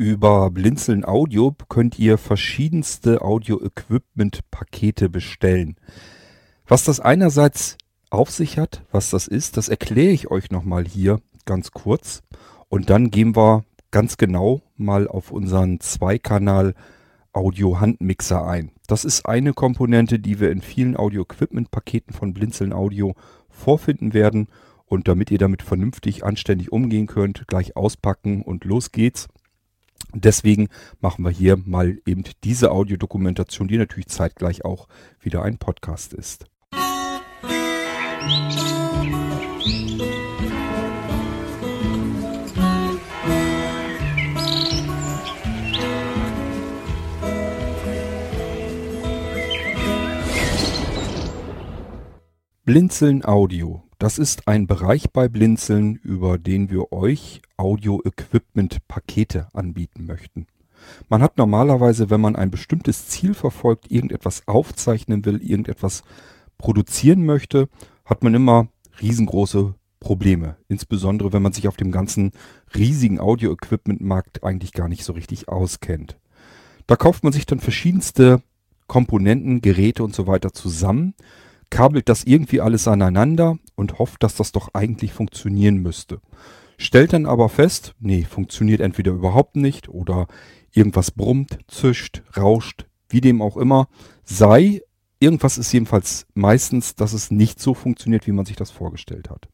Über Blinzeln Audio könnt ihr verschiedenste Audio-Equipment-Pakete bestellen. Was das einerseits auf sich hat, was das ist, das erkläre ich euch nochmal hier ganz kurz. Und dann gehen wir ganz genau mal auf unseren Zweikanal Audio-Handmixer ein. Das ist eine Komponente, die wir in vielen Audio-Equipment-Paketen von Blinzeln Audio vorfinden werden. Und damit ihr damit vernünftig, anständig umgehen könnt, gleich auspacken und los geht's. Deswegen machen wir hier mal eben diese Audiodokumentation, die natürlich zeitgleich auch wieder ein Podcast ist. Blinzeln Audio das ist ein Bereich bei Blinzeln, über den wir euch Audio-Equipment-Pakete anbieten möchten. Man hat normalerweise, wenn man ein bestimmtes Ziel verfolgt, irgendetwas aufzeichnen will, irgendetwas produzieren möchte, hat man immer riesengroße Probleme. Insbesondere, wenn man sich auf dem ganzen riesigen Audio-Equipment-Markt eigentlich gar nicht so richtig auskennt. Da kauft man sich dann verschiedenste Komponenten, Geräte und so weiter zusammen kabelt das irgendwie alles aneinander und hofft, dass das doch eigentlich funktionieren müsste. Stellt dann aber fest, nee, funktioniert entweder überhaupt nicht oder irgendwas brummt, zischt, rauscht, wie dem auch immer sei. Irgendwas ist jedenfalls meistens, dass es nicht so funktioniert, wie man sich das vorgestellt hat.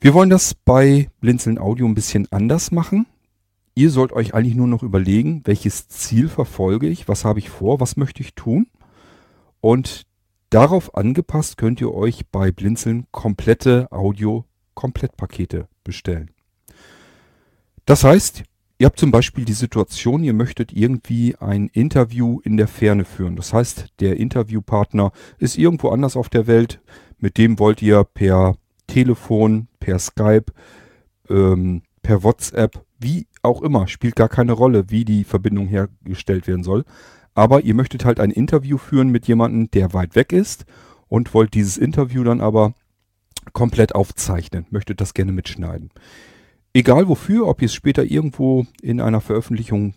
Wir wollen das bei Blinzeln Audio ein bisschen anders machen. Ihr sollt euch eigentlich nur noch überlegen, welches Ziel verfolge ich, was habe ich vor, was möchte ich tun. Und Darauf angepasst könnt ihr euch bei Blinzeln komplette Audio-Komplettpakete bestellen. Das heißt, ihr habt zum Beispiel die Situation, ihr möchtet irgendwie ein Interview in der Ferne führen. Das heißt, der Interviewpartner ist irgendwo anders auf der Welt. Mit dem wollt ihr per Telefon, per Skype, ähm, per WhatsApp, wie auch immer, spielt gar keine Rolle, wie die Verbindung hergestellt werden soll. Aber ihr möchtet halt ein Interview führen mit jemandem, der weit weg ist und wollt dieses Interview dann aber komplett aufzeichnen, möchtet das gerne mitschneiden. Egal wofür, ob ihr es später irgendwo in einer Veröffentlichung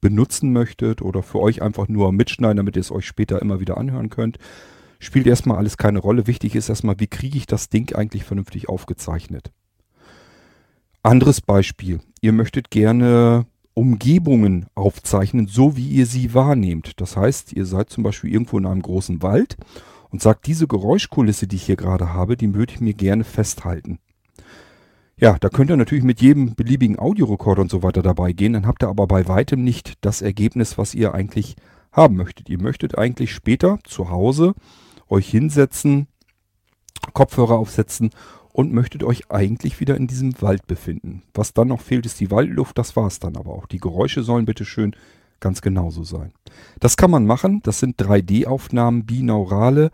benutzen möchtet oder für euch einfach nur mitschneiden, damit ihr es euch später immer wieder anhören könnt, spielt erstmal alles keine Rolle. Wichtig ist erstmal, wie kriege ich das Ding eigentlich vernünftig aufgezeichnet. Anderes Beispiel. Ihr möchtet gerne Umgebungen aufzeichnen, so wie ihr sie wahrnehmt. Das heißt, ihr seid zum Beispiel irgendwo in einem großen Wald und sagt, diese Geräuschkulisse, die ich hier gerade habe, die würde ich mir gerne festhalten. Ja, da könnt ihr natürlich mit jedem beliebigen Audiorekorder und so weiter dabei gehen, dann habt ihr aber bei weitem nicht das Ergebnis, was ihr eigentlich haben möchtet. Ihr möchtet eigentlich später zu Hause euch hinsetzen, Kopfhörer aufsetzen und möchtet euch eigentlich wieder in diesem Wald befinden. Was dann noch fehlt, ist die Waldluft, das war es dann aber auch. Die Geräusche sollen bitte schön ganz genauso sein. Das kann man machen, das sind 3D-Aufnahmen, binaurale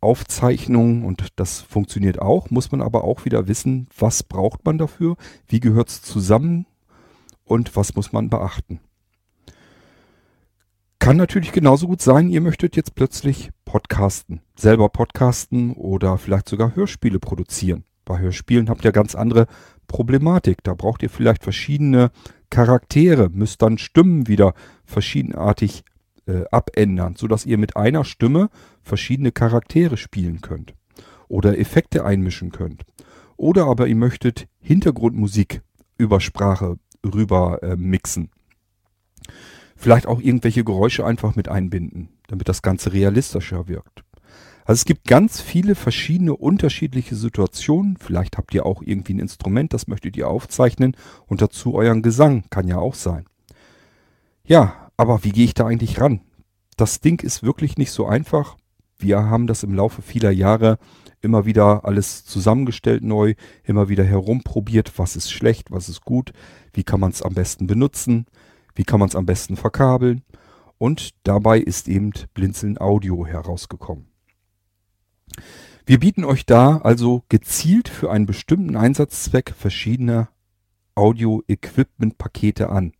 Aufzeichnungen und das funktioniert auch, muss man aber auch wieder wissen, was braucht man dafür, wie gehört es zusammen und was muss man beachten. Kann natürlich genauso gut sein, ihr möchtet jetzt plötzlich podcasten, selber podcasten oder vielleicht sogar Hörspiele produzieren. Bei Hörspielen habt ihr ganz andere Problematik. Da braucht ihr vielleicht verschiedene Charaktere, müsst dann Stimmen wieder verschiedenartig äh, abändern, sodass ihr mit einer Stimme verschiedene Charaktere spielen könnt oder Effekte einmischen könnt. Oder aber ihr möchtet Hintergrundmusik über Sprache rüber äh, mixen. Vielleicht auch irgendwelche Geräusche einfach mit einbinden, damit das Ganze realistischer wirkt. Also es gibt ganz viele verschiedene unterschiedliche Situationen. Vielleicht habt ihr auch irgendwie ein Instrument, das möchtet ihr aufzeichnen und dazu euren Gesang. Kann ja auch sein. Ja, aber wie gehe ich da eigentlich ran? Das Ding ist wirklich nicht so einfach. Wir haben das im Laufe vieler Jahre immer wieder alles zusammengestellt neu, immer wieder herumprobiert, was ist schlecht, was ist gut, wie kann man es am besten benutzen, wie kann man es am besten verkabeln. Und dabei ist eben Blinzeln Audio herausgekommen. Wir bieten euch da also gezielt für einen bestimmten Einsatzzweck verschiedene Audio-Equipment-Pakete an.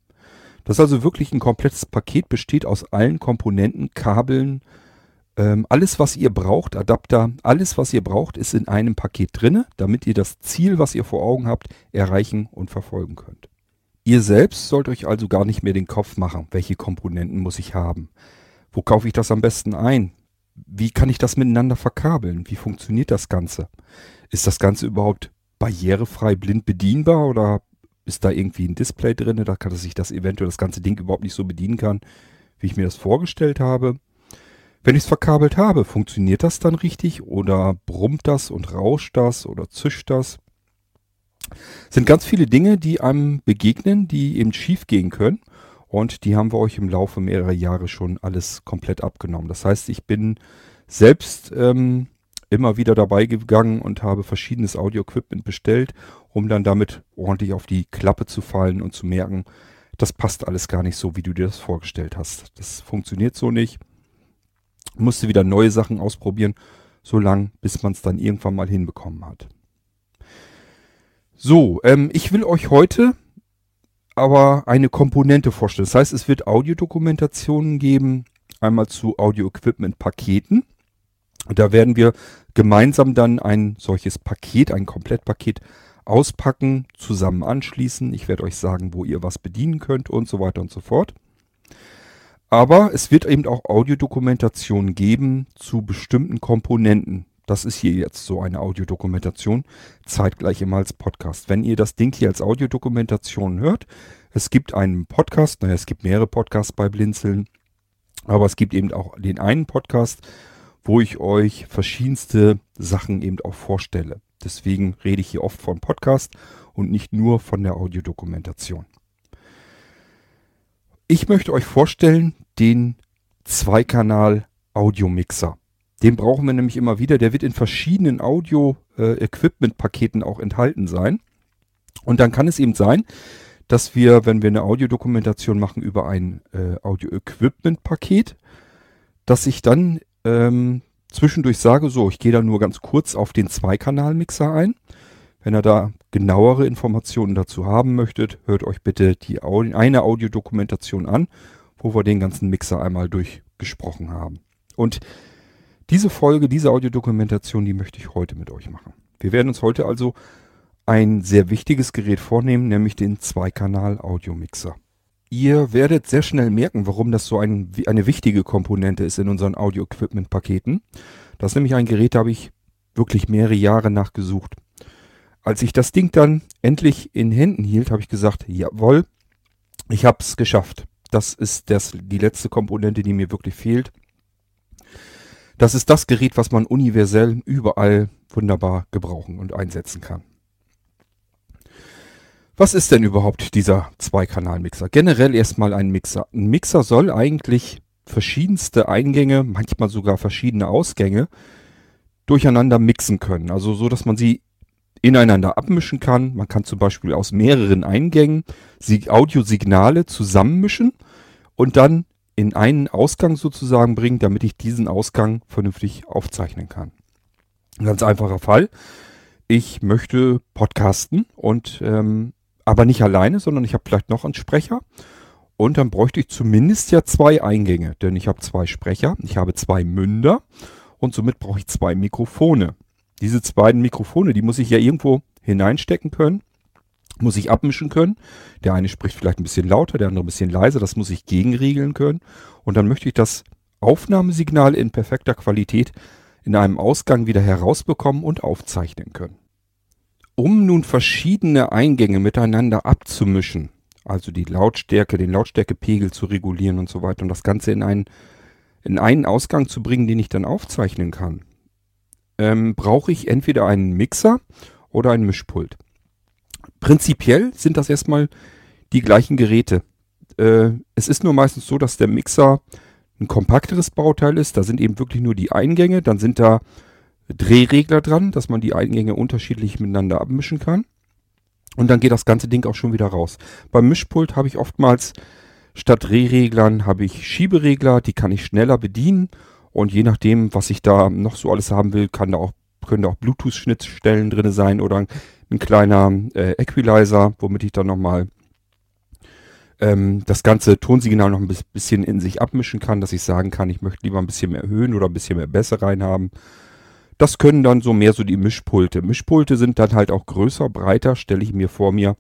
Das ist also wirklich ein komplettes Paket, besteht aus allen Komponenten, Kabeln, ähm, alles was ihr braucht, Adapter, alles was ihr braucht, ist in einem Paket drinne, damit ihr das Ziel, was ihr vor Augen habt, erreichen und verfolgen könnt. Ihr selbst sollt euch also gar nicht mehr den Kopf machen, welche Komponenten muss ich haben. Wo kaufe ich das am besten ein? Wie kann ich das miteinander verkabeln? Wie funktioniert das Ganze? Ist das Ganze überhaupt barrierefrei blind bedienbar oder ist da irgendwie ein Display drin, da kann sich das eventuell das ganze Ding überhaupt nicht so bedienen kann, wie ich mir das vorgestellt habe? Wenn ich es verkabelt habe, funktioniert das dann richtig oder brummt das und rauscht das oder zischt das? Sind ganz viele Dinge, die einem begegnen, die eben schief gehen können. Und die haben wir euch im Laufe mehrerer Jahre schon alles komplett abgenommen. Das heißt, ich bin selbst ähm, immer wieder dabei gegangen und habe verschiedenes Audio-Equipment bestellt, um dann damit ordentlich auf die Klappe zu fallen und zu merken, das passt alles gar nicht so, wie du dir das vorgestellt hast. Das funktioniert so nicht. Musste wieder neue Sachen ausprobieren, so lang, bis man es dann irgendwann mal hinbekommen hat. So, ähm, ich will euch heute aber eine Komponente vorstellen. Das heißt, es wird Audiodokumentationen geben, einmal zu Audio-Equipment-Paketen. Da werden wir gemeinsam dann ein solches Paket, ein Komplettpaket auspacken, zusammen anschließen. Ich werde euch sagen, wo ihr was bedienen könnt und so weiter und so fort. Aber es wird eben auch Audiodokumentationen geben zu bestimmten Komponenten. Das ist hier jetzt so eine Audiodokumentation, zeitgleich immer als Podcast. Wenn ihr das Ding hier als Audiodokumentation hört, es gibt einen Podcast, naja, es gibt mehrere Podcasts bei Blinzeln, aber es gibt eben auch den einen Podcast, wo ich euch verschiedenste Sachen eben auch vorstelle. Deswegen rede ich hier oft von Podcast und nicht nur von der Audiodokumentation. Ich möchte euch vorstellen den Zweikanal Audiomixer. Den brauchen wir nämlich immer wieder. Der wird in verschiedenen Audio-Equipment-Paketen auch enthalten sein. Und dann kann es eben sein, dass wir, wenn wir eine Audiodokumentation machen über ein äh, Audio-Equipment-Paket, dass ich dann ähm, zwischendurch sage, so, ich gehe da nur ganz kurz auf den Zweikanal-Mixer ein. Wenn ihr da genauere Informationen dazu haben möchtet, hört euch bitte die Audio, eine Audiodokumentation an, wo wir den ganzen Mixer einmal durchgesprochen haben. Und diese Folge, diese Audiodokumentation, die möchte ich heute mit euch machen. Wir werden uns heute also ein sehr wichtiges Gerät vornehmen, nämlich den Zweikanal-Audiomixer. Ihr werdet sehr schnell merken, warum das so ein, eine wichtige Komponente ist in unseren Audio-Equipment-Paketen. Das ist nämlich ein Gerät, da habe ich wirklich mehrere Jahre nachgesucht. Als ich das Ding dann endlich in Händen hielt, habe ich gesagt, jawohl, ich habe es geschafft. Das ist das, die letzte Komponente, die mir wirklich fehlt. Das ist das Gerät, was man universell überall wunderbar gebrauchen und einsetzen kann. Was ist denn überhaupt dieser Zweikanal-Mixer? Generell erstmal ein Mixer. Ein Mixer soll eigentlich verschiedenste Eingänge, manchmal sogar verschiedene Ausgänge durcheinander mixen können. Also so, dass man sie ineinander abmischen kann. Man kann zum Beispiel aus mehreren Eingängen Audiosignale zusammenmischen und dann in einen Ausgang sozusagen bringen, damit ich diesen Ausgang vernünftig aufzeichnen kann. Ein ganz einfacher Fall. Ich möchte podcasten und ähm, aber nicht alleine, sondern ich habe vielleicht noch einen Sprecher. Und dann bräuchte ich zumindest ja zwei Eingänge, denn ich habe zwei Sprecher, ich habe zwei Münder und somit brauche ich zwei Mikrofone. Diese beiden Mikrofone, die muss ich ja irgendwo hineinstecken können muss ich abmischen können. Der eine spricht vielleicht ein bisschen lauter, der andere ein bisschen leiser. Das muss ich gegenregeln können. Und dann möchte ich das Aufnahmesignal in perfekter Qualität in einem Ausgang wieder herausbekommen und aufzeichnen können. Um nun verschiedene Eingänge miteinander abzumischen, also die Lautstärke, den Lautstärkepegel zu regulieren und so weiter und das Ganze in einen, in einen Ausgang zu bringen, den ich dann aufzeichnen kann, ähm, brauche ich entweder einen Mixer oder ein Mischpult. Prinzipiell sind das erstmal die gleichen Geräte. Äh, es ist nur meistens so, dass der Mixer ein kompakteres Bauteil ist. Da sind eben wirklich nur die Eingänge. Dann sind da Drehregler dran, dass man die Eingänge unterschiedlich miteinander abmischen kann. Und dann geht das ganze Ding auch schon wieder raus. Beim Mischpult habe ich oftmals statt Drehreglern habe ich Schieberegler, die kann ich schneller bedienen. Und je nachdem, was ich da noch so alles haben will, kann da auch, können da auch Bluetooth-Schnittstellen drin sein oder ein kleiner äh, Equalizer, womit ich dann nochmal ähm, das ganze Tonsignal noch ein bisschen in sich abmischen kann, dass ich sagen kann, ich möchte lieber ein bisschen mehr erhöhen oder ein bisschen mehr Bässe reinhaben. Das können dann so mehr so die Mischpulte. Mischpulte sind dann halt auch größer, breiter, stelle ich mir vor mir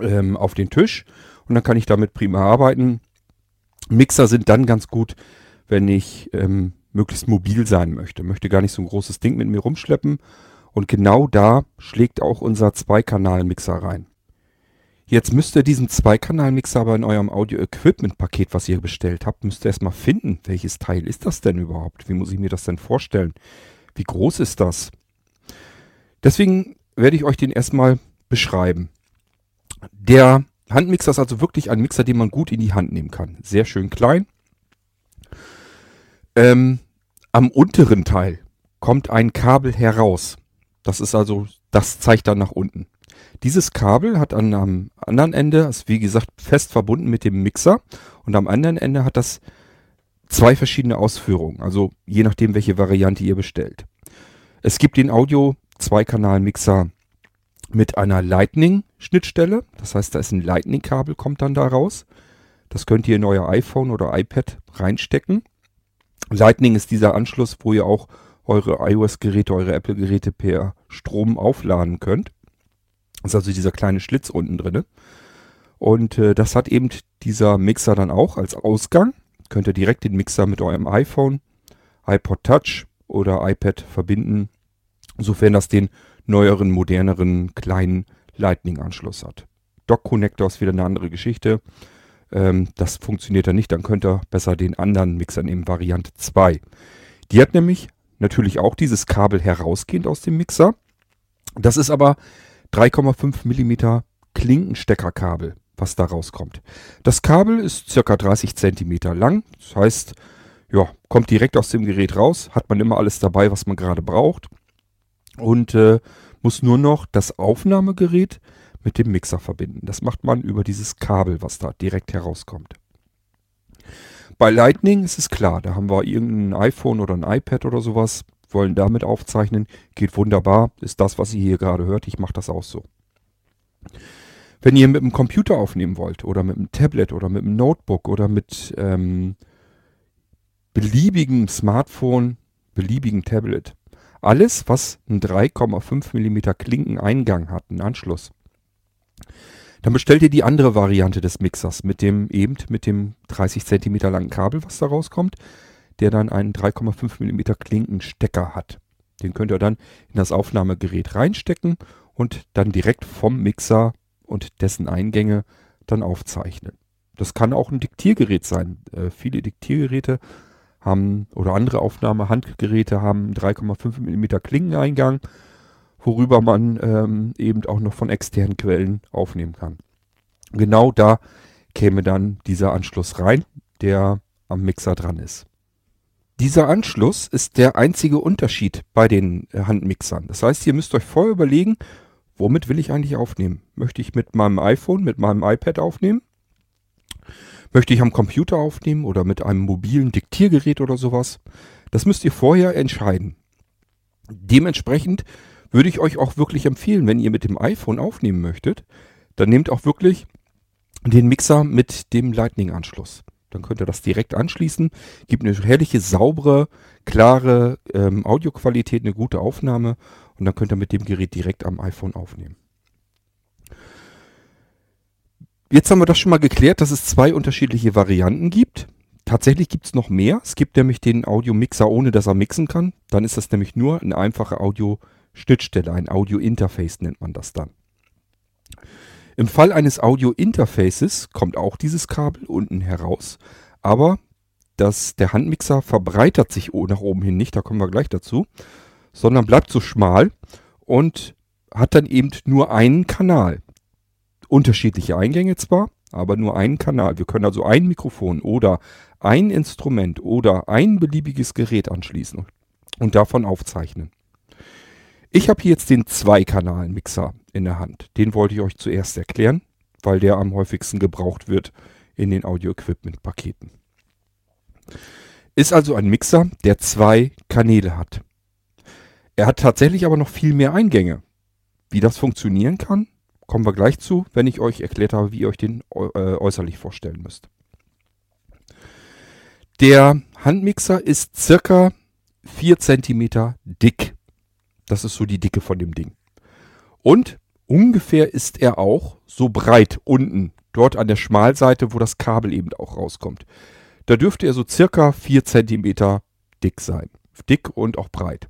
ähm, auf den Tisch und dann kann ich damit prima arbeiten. Mixer sind dann ganz gut, wenn ich ähm, möglichst mobil sein möchte. Möchte gar nicht so ein großes Ding mit mir rumschleppen. Und genau da schlägt auch unser Zweikanal-Mixer rein. Jetzt müsst ihr diesen Zweikanal-Mixer aber in eurem Audio-Equipment-Paket, was ihr bestellt habt, müsst ihr erstmal finden. Welches Teil ist das denn überhaupt? Wie muss ich mir das denn vorstellen? Wie groß ist das? Deswegen werde ich euch den erstmal beschreiben. Der Handmixer ist also wirklich ein Mixer, den man gut in die Hand nehmen kann. Sehr schön klein. Ähm, am unteren Teil kommt ein Kabel heraus. Das ist also, das zeigt dann nach unten. Dieses Kabel hat an, am anderen Ende, ist wie gesagt fest verbunden mit dem Mixer und am anderen Ende hat das zwei verschiedene Ausführungen, also je nachdem, welche Variante ihr bestellt. Es gibt den Audio Zweikanal-Mixer mit einer Lightning-Schnittstelle, das heißt, da ist ein Lightning-Kabel, kommt dann da raus. Das könnt ihr in euer iPhone oder iPad reinstecken. Lightning ist dieser Anschluss, wo ihr auch eure iOS-Geräte, eure Apple-Geräte per Strom aufladen könnt. Das ist also dieser kleine Schlitz unten drin. Und äh, das hat eben dieser Mixer dann auch als Ausgang. Könnt ihr direkt den Mixer mit eurem iPhone, iPod Touch oder iPad verbinden, sofern das den neueren, moderneren, kleinen Lightning-Anschluss hat. Dock-Connector ist wieder eine andere Geschichte. Ähm, das funktioniert dann nicht, dann könnt ihr besser den anderen Mixer nehmen, Variante 2. Die hat nämlich natürlich auch dieses Kabel herausgehend aus dem Mixer. Das ist aber 3,5 mm Klinkensteckerkabel, was da rauskommt. Das Kabel ist circa 30 cm lang. Das heißt, ja, kommt direkt aus dem Gerät raus, hat man immer alles dabei, was man gerade braucht. Und äh, muss nur noch das Aufnahmegerät mit dem Mixer verbinden. Das macht man über dieses Kabel, was da direkt herauskommt. Bei Lightning ist es klar, da haben wir irgendein iPhone oder ein iPad oder sowas wollen damit aufzeichnen. Geht wunderbar, ist das, was ihr hier gerade hört. Ich mache das auch so. Wenn ihr mit dem Computer aufnehmen wollt oder mit einem Tablet oder mit einem Notebook oder mit ähm, beliebigem Smartphone, beliebigen Tablet, alles, was einen 3,5 mm Klinkeneingang hat, einen Anschluss, dann bestellt ihr die andere Variante des Mixers mit dem eben mit dem 30 cm langen Kabel, was da rauskommt der dann einen 3,5 mm Klinkenstecker hat. Den könnt ihr dann in das Aufnahmegerät reinstecken und dann direkt vom Mixer und dessen Eingänge dann aufzeichnen. Das kann auch ein Diktiergerät sein. Äh, viele Diktiergeräte haben oder andere Aufnahmehandgeräte haben 3,5 mm Klinkeneingang, worüber man ähm, eben auch noch von externen Quellen aufnehmen kann. Genau da käme dann dieser Anschluss rein, der am Mixer dran ist. Dieser Anschluss ist der einzige Unterschied bei den äh, Handmixern. Das heißt, ihr müsst euch vorher überlegen, womit will ich eigentlich aufnehmen? Möchte ich mit meinem iPhone, mit meinem iPad aufnehmen? Möchte ich am Computer aufnehmen oder mit einem mobilen Diktiergerät oder sowas? Das müsst ihr vorher entscheiden. Dementsprechend würde ich euch auch wirklich empfehlen, wenn ihr mit dem iPhone aufnehmen möchtet, dann nehmt auch wirklich den Mixer mit dem Lightning-Anschluss. Dann könnt ihr das direkt anschließen. Gibt eine herrliche, saubere, klare ähm, Audioqualität, eine gute Aufnahme. Und dann könnt ihr mit dem Gerät direkt am iPhone aufnehmen. Jetzt haben wir das schon mal geklärt, dass es zwei unterschiedliche Varianten gibt. Tatsächlich gibt es noch mehr. Es gibt nämlich den Audio-Mixer, ohne dass er mixen kann. Dann ist das nämlich nur eine einfache Audio-Schnittstelle, ein Audio-Interface nennt man das dann. Im Fall eines Audio-Interfaces kommt auch dieses Kabel unten heraus, aber das, der Handmixer verbreitert sich nach oben hin nicht, da kommen wir gleich dazu, sondern bleibt so schmal und hat dann eben nur einen Kanal. Unterschiedliche Eingänge zwar, aber nur einen Kanal. Wir können also ein Mikrofon oder ein Instrument oder ein beliebiges Gerät anschließen und davon aufzeichnen. Ich habe hier jetzt den Zweikanal-Mixer in der Hand. Den wollte ich euch zuerst erklären, weil der am häufigsten gebraucht wird in den Audio-Equipment-Paketen. Ist also ein Mixer, der zwei Kanäle hat. Er hat tatsächlich aber noch viel mehr Eingänge. Wie das funktionieren kann, kommen wir gleich zu, wenn ich euch erklärt habe, wie ihr euch den äh, äußerlich vorstellen müsst. Der Handmixer ist circa 4 cm dick. Das ist so die Dicke von dem Ding. Und ungefähr ist er auch so breit unten, dort an der Schmalseite, wo das Kabel eben auch rauskommt. Da dürfte er so circa 4 cm dick sein. Dick und auch breit.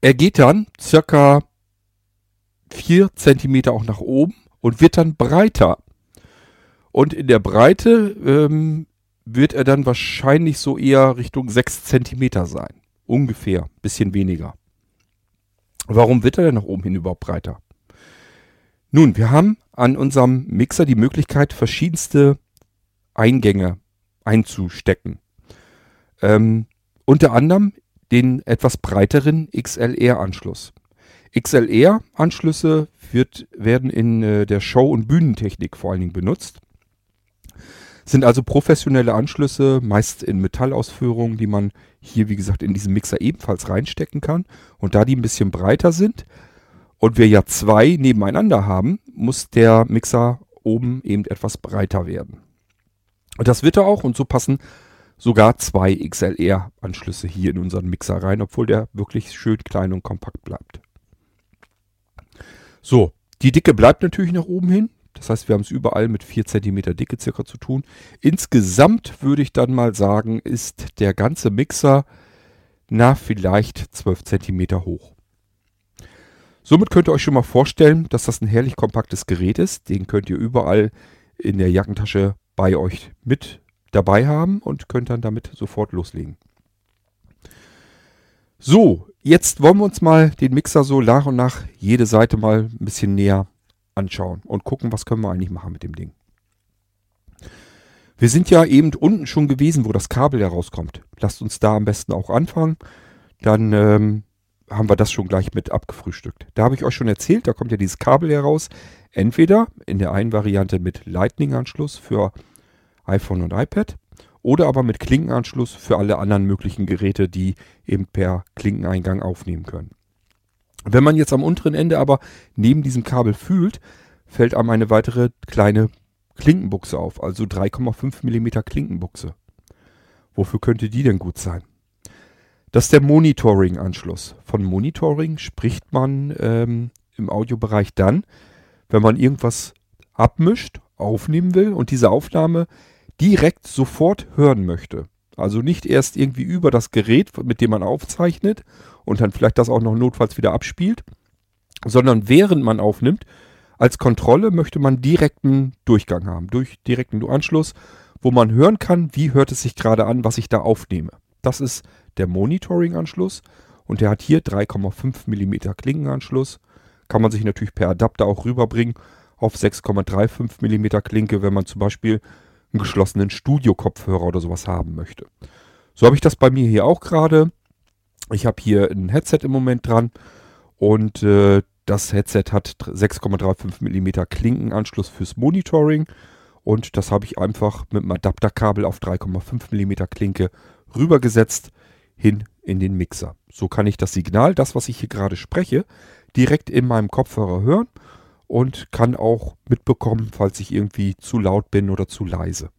Er geht dann circa 4 cm auch nach oben und wird dann breiter. Und in der Breite ähm, wird er dann wahrscheinlich so eher Richtung 6 cm sein. Ungefähr, bisschen weniger. Warum wird er denn nach oben hin überhaupt breiter? Nun, wir haben an unserem Mixer die Möglichkeit, verschiedenste Eingänge einzustecken. Ähm, unter anderem den etwas breiteren XLR-Anschluss. XLR-Anschlüsse werden in äh, der Show- und Bühnentechnik vor allen Dingen benutzt. Sind also professionelle Anschlüsse, meist in Metallausführungen, die man hier, wie gesagt, in diesen Mixer ebenfalls reinstecken kann. Und da die ein bisschen breiter sind und wir ja zwei nebeneinander haben, muss der Mixer oben eben etwas breiter werden. Und das wird er auch und so passen sogar zwei XLR-Anschlüsse hier in unseren Mixer rein, obwohl der wirklich schön klein und kompakt bleibt. So, die Dicke bleibt natürlich nach oben hin. Das heißt, wir haben es überall mit 4 cm Dicke circa zu tun. Insgesamt würde ich dann mal sagen, ist der ganze Mixer na vielleicht 12 cm hoch. Somit könnt ihr euch schon mal vorstellen, dass das ein herrlich kompaktes Gerät ist. Den könnt ihr überall in der Jackentasche bei euch mit dabei haben und könnt dann damit sofort loslegen. So, jetzt wollen wir uns mal den Mixer so nach und nach jede Seite mal ein bisschen näher anschauen und gucken, was können wir eigentlich machen mit dem Ding. Wir sind ja eben unten schon gewesen, wo das Kabel herauskommt. Lasst uns da am besten auch anfangen. Dann ähm, haben wir das schon gleich mit abgefrühstückt. Da habe ich euch schon erzählt, da kommt ja dieses Kabel heraus. Entweder in der einen Variante mit Lightning-Anschluss für iPhone und iPad oder aber mit Klinkenanschluss für alle anderen möglichen Geräte, die eben per Klinkeneingang aufnehmen können. Wenn man jetzt am unteren Ende aber neben diesem Kabel fühlt, fällt einem eine weitere kleine Klinkenbuchse auf, also 3,5 mm Klinkenbuchse. Wofür könnte die denn gut sein? Das ist der Monitoring-Anschluss. Von Monitoring spricht man ähm, im Audiobereich dann, wenn man irgendwas abmischt, aufnehmen will und diese Aufnahme direkt sofort hören möchte. Also nicht erst irgendwie über das Gerät, mit dem man aufzeichnet und dann vielleicht das auch noch notfalls wieder abspielt, sondern während man aufnimmt, als Kontrolle möchte man direkten Durchgang haben, durch direkten Anschluss, wo man hören kann, wie hört es sich gerade an, was ich da aufnehme. Das ist der Monitoring-Anschluss und der hat hier 3,5 mm Klinkenanschluss. Kann man sich natürlich per Adapter auch rüberbringen auf 6,35 mm Klinke, wenn man zum Beispiel einen geschlossenen Studio-Kopfhörer oder sowas haben möchte. So habe ich das bei mir hier auch gerade. Ich habe hier ein Headset im Moment dran und äh, das Headset hat 6,35 mm Klinkenanschluss fürs Monitoring und das habe ich einfach mit einem Adapterkabel auf 3,5 mm Klinke rübergesetzt hin in den Mixer. So kann ich das Signal, das was ich hier gerade spreche, direkt in meinem Kopfhörer hören und kann auch mitbekommen, falls ich irgendwie zu laut bin oder zu leise.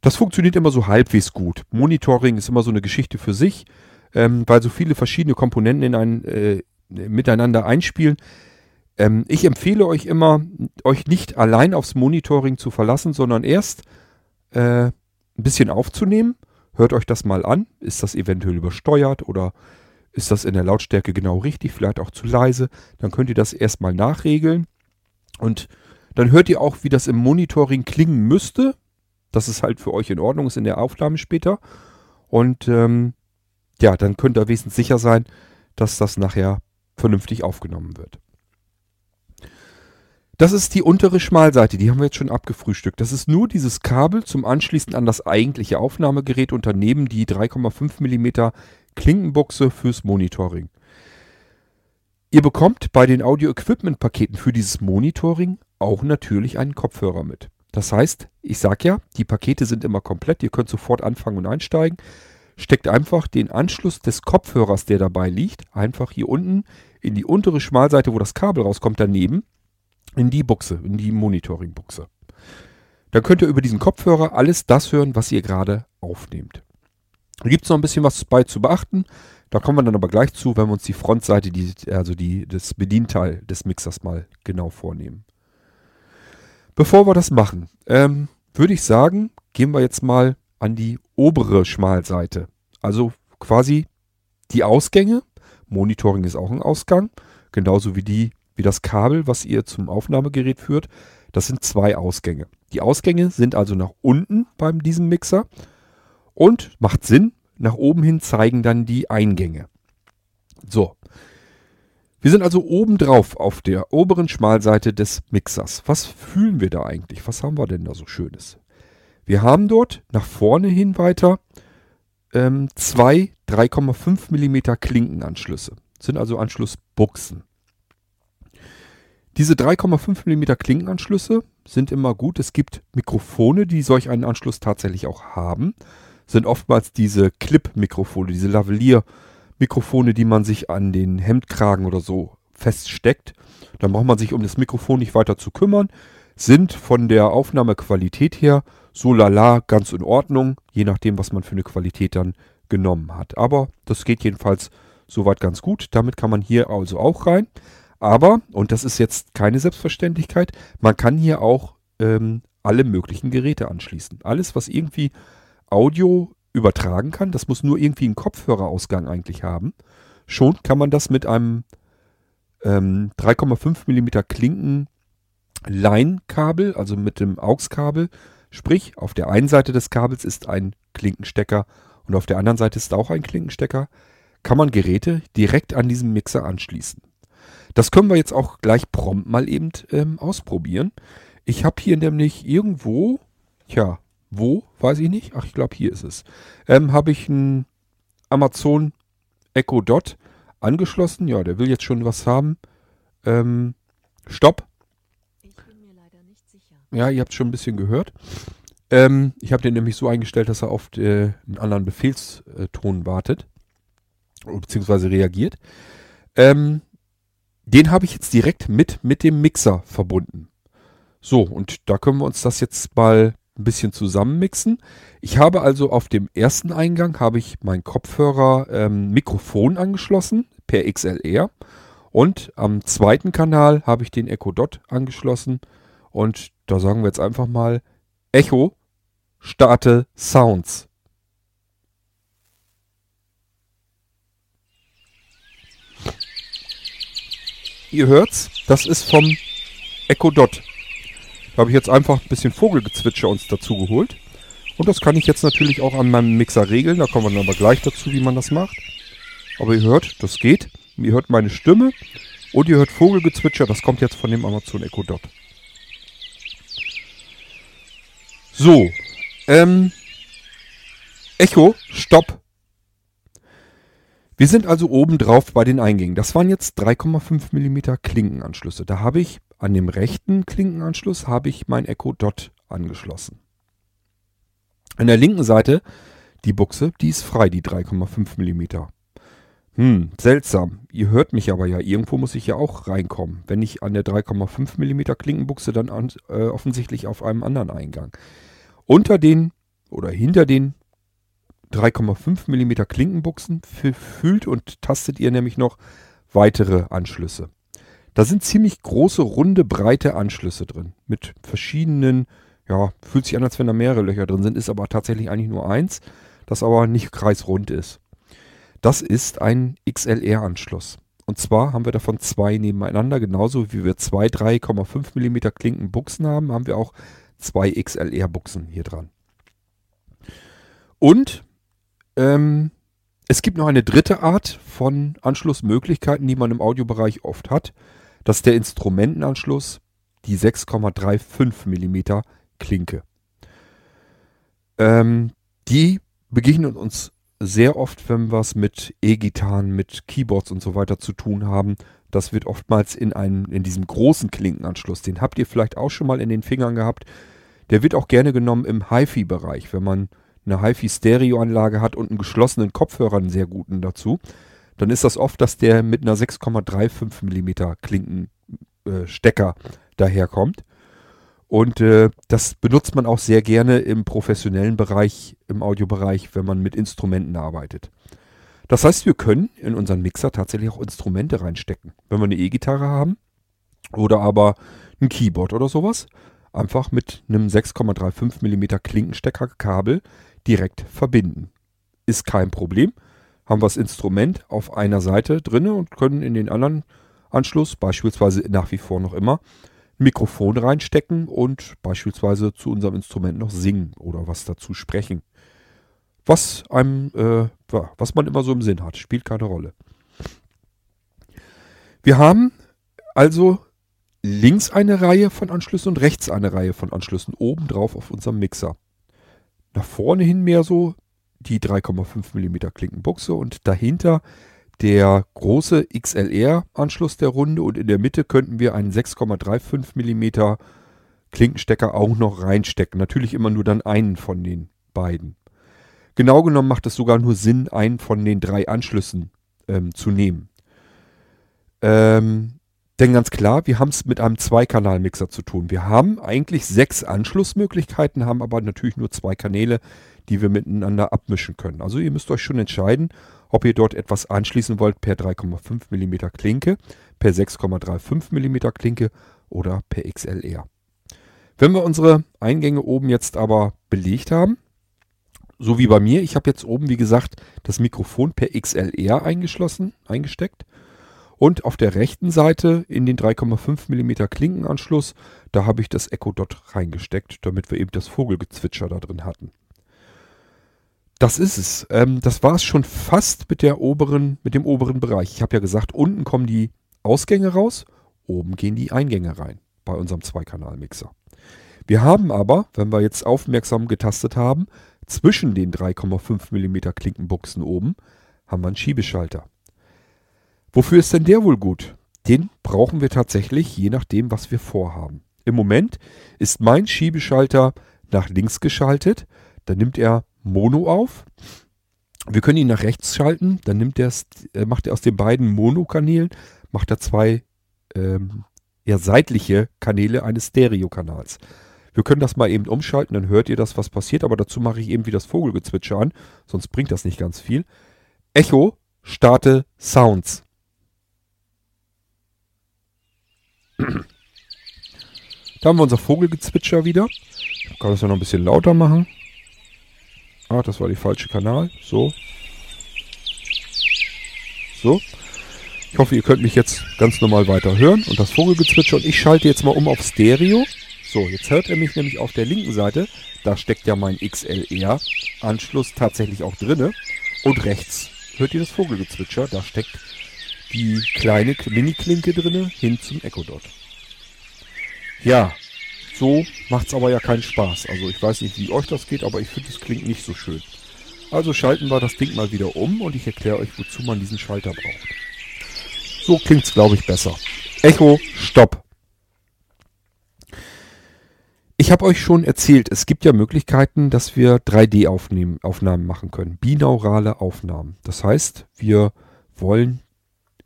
Das funktioniert immer so halbwegs gut. Monitoring ist immer so eine Geschichte für sich, ähm, weil so viele verschiedene Komponenten in ein, äh, miteinander einspielen. Ähm, ich empfehle euch immer, euch nicht allein aufs Monitoring zu verlassen, sondern erst äh, ein bisschen aufzunehmen. Hört euch das mal an. Ist das eventuell übersteuert oder ist das in der Lautstärke genau richtig, vielleicht auch zu leise. Dann könnt ihr das erstmal nachregeln. Und dann hört ihr auch, wie das im Monitoring klingen müsste. Dass es halt für euch in Ordnung ist in der Aufnahme später. Und ähm, ja, dann könnt ihr wesentlich sicher sein, dass das nachher vernünftig aufgenommen wird. Das ist die untere Schmalseite, die haben wir jetzt schon abgefrühstückt. Das ist nur dieses Kabel zum Anschließen an das eigentliche Aufnahmegerät und daneben die 3,5 mm Klinkenbuchse fürs Monitoring. Ihr bekommt bei den Audio-Equipment-Paketen für dieses Monitoring auch natürlich einen Kopfhörer mit. Das heißt, ich sage ja, die Pakete sind immer komplett, ihr könnt sofort anfangen und einsteigen. Steckt einfach den Anschluss des Kopfhörers, der dabei liegt, einfach hier unten in die untere Schmalseite, wo das Kabel rauskommt, daneben, in die Buchse, in die Monitoring-Buchse. Dann könnt ihr über diesen Kopfhörer alles das hören, was ihr gerade aufnehmt. Da gibt es noch ein bisschen was bei zu beachten. Da kommen wir dann aber gleich zu, wenn wir uns die Frontseite, die, also die, das Bedienteil des Mixers mal genau vornehmen. Bevor wir das machen, ähm, würde ich sagen, gehen wir jetzt mal an die obere Schmalseite. Also quasi die Ausgänge. Monitoring ist auch ein Ausgang. Genauso wie die, wie das Kabel, was ihr zum Aufnahmegerät führt. Das sind zwei Ausgänge. Die Ausgänge sind also nach unten bei diesem Mixer. Und macht Sinn, nach oben hin zeigen dann die Eingänge. So. Wir sind also oben drauf auf der oberen Schmalseite des Mixers. Was fühlen wir da eigentlich? Was haben wir denn da so Schönes? Wir haben dort nach vorne hin weiter ähm, zwei 3,5 mm Klinkenanschlüsse. Das sind also Anschlussbuchsen. Diese 3,5 mm Klinkenanschlüsse sind immer gut. Es gibt Mikrofone, die solch einen Anschluss tatsächlich auch haben. Sind oftmals diese Clip-Mikrofone, diese Lavalier-Mikrofone, die man sich an den Hemdkragen oder so feststeckt. Dann braucht man sich um das Mikrofon nicht weiter zu kümmern. Sind von der Aufnahmequalität her so lala ganz in Ordnung, je nachdem, was man für eine Qualität dann genommen hat. Aber das geht jedenfalls soweit ganz gut. Damit kann man hier also auch rein. Aber, und das ist jetzt keine Selbstverständlichkeit, man kann hier auch ähm, alle möglichen Geräte anschließen. Alles, was irgendwie Audio übertragen kann, das muss nur irgendwie einen Kopfhörerausgang eigentlich haben. Schon kann man das mit einem ähm, 3,5 mm Klinken Line-Kabel, also mit dem AUX-Kabel, Sprich, auf der einen Seite des Kabels ist ein Klinkenstecker und auf der anderen Seite ist auch ein Klinkenstecker. Kann man Geräte direkt an diesem Mixer anschließen. Das können wir jetzt auch gleich prompt mal eben ähm, ausprobieren. Ich habe hier nämlich irgendwo, tja, wo, weiß ich nicht. Ach, ich glaube, hier ist es. Ähm, habe ich einen Amazon Echo Dot angeschlossen. Ja, der will jetzt schon was haben. Ähm, Stopp. Ja, ihr habt schon ein bisschen gehört. Ähm, ich habe den nämlich so eingestellt, dass er auf äh, einen anderen Befehlston wartet. Beziehungsweise reagiert. Ähm, den habe ich jetzt direkt mit, mit dem Mixer verbunden. So, und da können wir uns das jetzt mal ein bisschen zusammenmixen. Ich habe also auf dem ersten Eingang habe ich mein Kopfhörer ähm, Mikrofon angeschlossen per XLR und am zweiten Kanal habe ich den Echo Dot angeschlossen und da sagen wir jetzt einfach mal Echo, starte Sounds. Ihr hört's, das ist vom Echo Dot. Da habe ich jetzt einfach ein bisschen Vogelgezwitscher uns dazu geholt. Und das kann ich jetzt natürlich auch an meinem Mixer regeln. Da kommen wir dann aber gleich dazu, wie man das macht. Aber ihr hört, das geht. Ihr hört meine Stimme und ihr hört Vogelgezwitscher. Das kommt jetzt von dem Amazon Echo Dot. So. Ähm. Echo, stopp. Wir sind also oben drauf bei den Eingängen. Das waren jetzt 3,5 mm Klinkenanschlüsse. Da habe ich an dem rechten Klinkenanschluss habe ich mein Echo Dot angeschlossen. An der linken Seite die Buchse, die ist frei, die 3,5 mm. Hm, seltsam. Ihr hört mich aber ja. Irgendwo muss ich ja auch reinkommen. Wenn ich an der 3,5 mm Klinkenbuchse, dann an, äh, offensichtlich auf einem anderen Eingang. Unter den oder hinter den 3,5 mm Klinkenbuchsen fühlt und tastet ihr nämlich noch weitere Anschlüsse. Da sind ziemlich große, runde, breite Anschlüsse drin. Mit verschiedenen, ja, fühlt sich an, als wenn da mehrere Löcher drin sind, ist aber tatsächlich eigentlich nur eins, das aber nicht kreisrund ist. Das ist ein XLR-Anschluss. Und zwar haben wir davon zwei nebeneinander, genauso wie wir zwei 3,5 mm Klinkenbuchsen haben, haben wir auch zwei XLR-Buchsen hier dran. Und ähm, es gibt noch eine dritte Art von Anschlussmöglichkeiten, die man im Audiobereich oft hat. Das ist der Instrumentenanschluss, die 6,35 mm Klinke. Ähm, die begegnen uns sehr oft, wenn wir es mit E-Gitarren, mit Keyboards und so weiter zu tun haben. Das wird oftmals in, einem, in diesem großen Klinkenanschluss, den habt ihr vielleicht auch schon mal in den Fingern gehabt. Der wird auch gerne genommen im HiFi-Bereich, wenn man eine HiFi-Stereoanlage hat und einen geschlossenen Kopfhörer, einen sehr guten dazu. Dann ist das oft, dass der mit einer 6,35 mm Klinkenstecker äh, daherkommt. Und äh, das benutzt man auch sehr gerne im professionellen Bereich, im Audiobereich, wenn man mit Instrumenten arbeitet. Das heißt, wir können in unseren Mixer tatsächlich auch Instrumente reinstecken. Wenn wir eine E-Gitarre haben oder aber ein Keyboard oder sowas, einfach mit einem 6,35 mm Klinkensteckerkabel direkt verbinden. Ist kein Problem. Haben wir das Instrument auf einer Seite drinne und können in den anderen Anschluss, beispielsweise nach wie vor noch immer, Mikrofon reinstecken und beispielsweise zu unserem Instrument noch singen oder was dazu sprechen. Was einem, äh, was man immer so im Sinn hat, spielt keine Rolle. Wir haben also links eine Reihe von Anschlüssen und rechts eine Reihe von Anschlüssen oben drauf auf unserem Mixer. Nach vorne hin mehr so die 3,5 mm Klinkenbuchse und dahinter der große XLR-Anschluss der Runde und in der Mitte könnten wir einen 6,35 mm Klinkenstecker auch noch reinstecken. Natürlich immer nur dann einen von den beiden. Genau genommen macht es sogar nur Sinn, einen von den drei Anschlüssen ähm, zu nehmen. Ähm, denn ganz klar, wir haben es mit einem Zweikanal-Mixer zu tun. Wir haben eigentlich sechs Anschlussmöglichkeiten, haben aber natürlich nur zwei Kanäle, die wir miteinander abmischen können. Also ihr müsst euch schon entscheiden, ob ihr dort etwas anschließen wollt per 3,5 mm Klinke, per 6,35 mm Klinke oder per XLR. Wenn wir unsere Eingänge oben jetzt aber belegt haben, so wie bei mir, ich habe jetzt oben, wie gesagt, das Mikrofon per XLR eingeschlossen, eingesteckt. Und auf der rechten Seite in den 3,5 mm Klinkenanschluss, da habe ich das Echo Dot reingesteckt, damit wir eben das Vogelgezwitscher da drin hatten. Das ist es. Ähm, das war es schon fast mit der oberen, mit dem oberen Bereich. Ich habe ja gesagt, unten kommen die Ausgänge raus, oben gehen die Eingänge rein bei unserem Zweikanal-Mixer. Wir haben aber, wenn wir jetzt aufmerksam getastet haben, zwischen den 3,5 mm Klinkenbuchsen oben haben wir einen Schiebeschalter. Wofür ist denn der wohl gut? Den brauchen wir tatsächlich, je nachdem, was wir vorhaben. Im Moment ist mein Schiebeschalter nach links geschaltet. Dann nimmt er Mono auf. Wir können ihn nach rechts schalten, dann nimmt er's, äh, macht er aus den beiden Mono-Kanälen, macht er zwei ähm, eher seitliche Kanäle eines Stereokanals. Wir können das mal eben umschalten, dann hört ihr das, was passiert, aber dazu mache ich eben wie das Vogelgezwitscher an, sonst bringt das nicht ganz viel. Echo, starte Sounds. Da haben wir unser Vogelgezwitscher wieder. Ich kann das ja noch ein bisschen lauter machen. Ah, das war die falsche Kanal. So. So. Ich hoffe, ihr könnt mich jetzt ganz normal weiter hören und das Vogelgezwitscher. Und ich schalte jetzt mal um auf Stereo. So, jetzt hört er mich nämlich auf der linken Seite. Da steckt ja mein XLR-Anschluss tatsächlich auch drinne. Und rechts hört ihr das Vogelgezwitscher. Da steckt die kleine Mini-Klinke drinne hin zum Echo Dot. Ja, so macht es aber ja keinen Spaß. Also ich weiß nicht, wie euch das geht, aber ich finde, es klingt nicht so schön. Also schalten wir das Ding mal wieder um und ich erkläre euch, wozu man diesen Schalter braucht. So klingt es, glaube ich, besser. Echo, Stopp. Ich habe euch schon erzählt, es gibt ja Möglichkeiten, dass wir 3D-Aufnahmen machen können. Binaurale Aufnahmen. Das heißt, wir wollen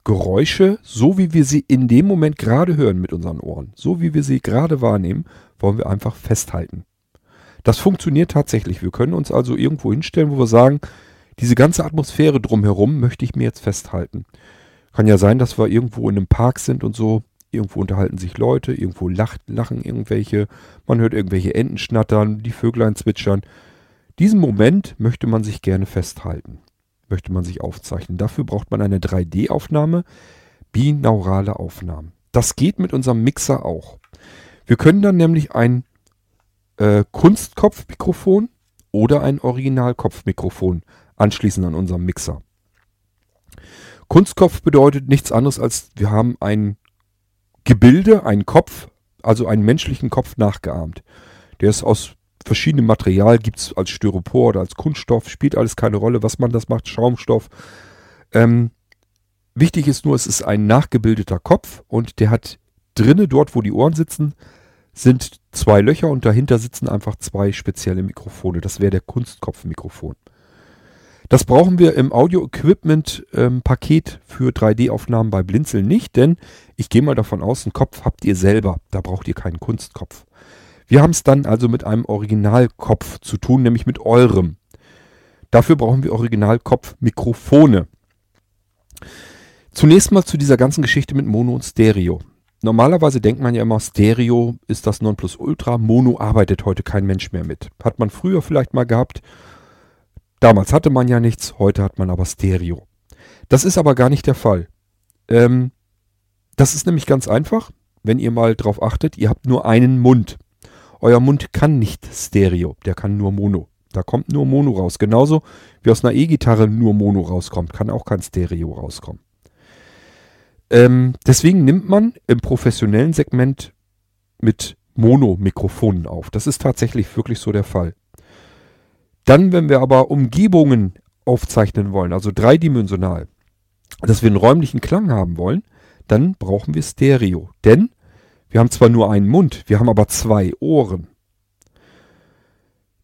Geräusche, so wie wir sie in dem Moment gerade hören mit unseren Ohren, so wie wir sie gerade wahrnehmen, wollen wir einfach festhalten. Das funktioniert tatsächlich. Wir können uns also irgendwo hinstellen, wo wir sagen, diese ganze Atmosphäre drumherum möchte ich mir jetzt festhalten. Kann ja sein, dass wir irgendwo in einem Park sind und so. Irgendwo unterhalten sich Leute, irgendwo lacht, lachen irgendwelche, man hört irgendwelche Enten schnattern, die Vöglein zwitschern. Diesen Moment möchte man sich gerne festhalten möchte man sich aufzeichnen. Dafür braucht man eine 3D-Aufnahme, binaurale Aufnahmen. Das geht mit unserem Mixer auch. Wir können dann nämlich ein äh, Kunstkopfmikrofon oder ein Originalkopfmikrofon anschließen an unserem Mixer. Kunstkopf bedeutet nichts anderes als wir haben ein Gebilde, einen Kopf, also einen menschlichen Kopf nachgeahmt. Der ist aus verschiedene Material gibt es als Styropor oder als Kunststoff, spielt alles keine Rolle, was man das macht, Schaumstoff. Ähm, wichtig ist nur, es ist ein nachgebildeter Kopf und der hat drinne, dort wo die Ohren sitzen, sind zwei Löcher und dahinter sitzen einfach zwei spezielle Mikrofone. Das wäre der Kunstkopfmikrofon. Das brauchen wir im Audio-Equipment-Paket ähm, für 3D-Aufnahmen bei Blinzeln nicht, denn ich gehe mal davon aus, einen Kopf habt ihr selber. Da braucht ihr keinen Kunstkopf. Wir haben es dann also mit einem Originalkopf zu tun, nämlich mit eurem. Dafür brauchen wir Originalkopfmikrofone. Zunächst mal zu dieser ganzen Geschichte mit Mono und Stereo. Normalerweise denkt man ja immer, Stereo ist das Nonplusultra, Mono arbeitet heute kein Mensch mehr mit. Hat man früher vielleicht mal gehabt. Damals hatte man ja nichts, heute hat man aber Stereo. Das ist aber gar nicht der Fall. Ähm, das ist nämlich ganz einfach, wenn ihr mal drauf achtet, ihr habt nur einen Mund. Euer Mund kann nicht Stereo, der kann nur Mono. Da kommt nur Mono raus. Genauso wie aus einer E-Gitarre nur Mono rauskommt, kann auch kein Stereo rauskommen. Ähm, deswegen nimmt man im professionellen Segment mit Mono-Mikrofonen auf. Das ist tatsächlich wirklich so der Fall. Dann, wenn wir aber Umgebungen aufzeichnen wollen, also dreidimensional, dass wir einen räumlichen Klang haben wollen, dann brauchen wir Stereo. Denn wir haben zwar nur einen Mund, wir haben aber zwei Ohren.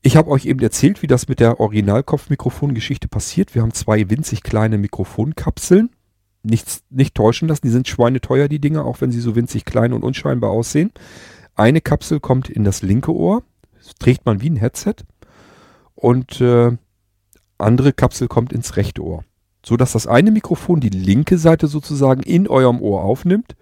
Ich habe euch eben erzählt, wie das mit der Originalkopfmikrofongeschichte passiert. Wir haben zwei winzig kleine Mikrofonkapseln nichts, nicht täuschen lassen. Die sind schweineteuer, die Dinger, auch wenn sie so winzig klein und unscheinbar aussehen. Eine Kapsel kommt in das linke Ohr. Das trägt man wie ein Headset. Und äh, andere Kapsel kommt ins rechte Ohr. So dass das eine Mikrofon die linke Seite sozusagen in eurem Ohr aufnimmt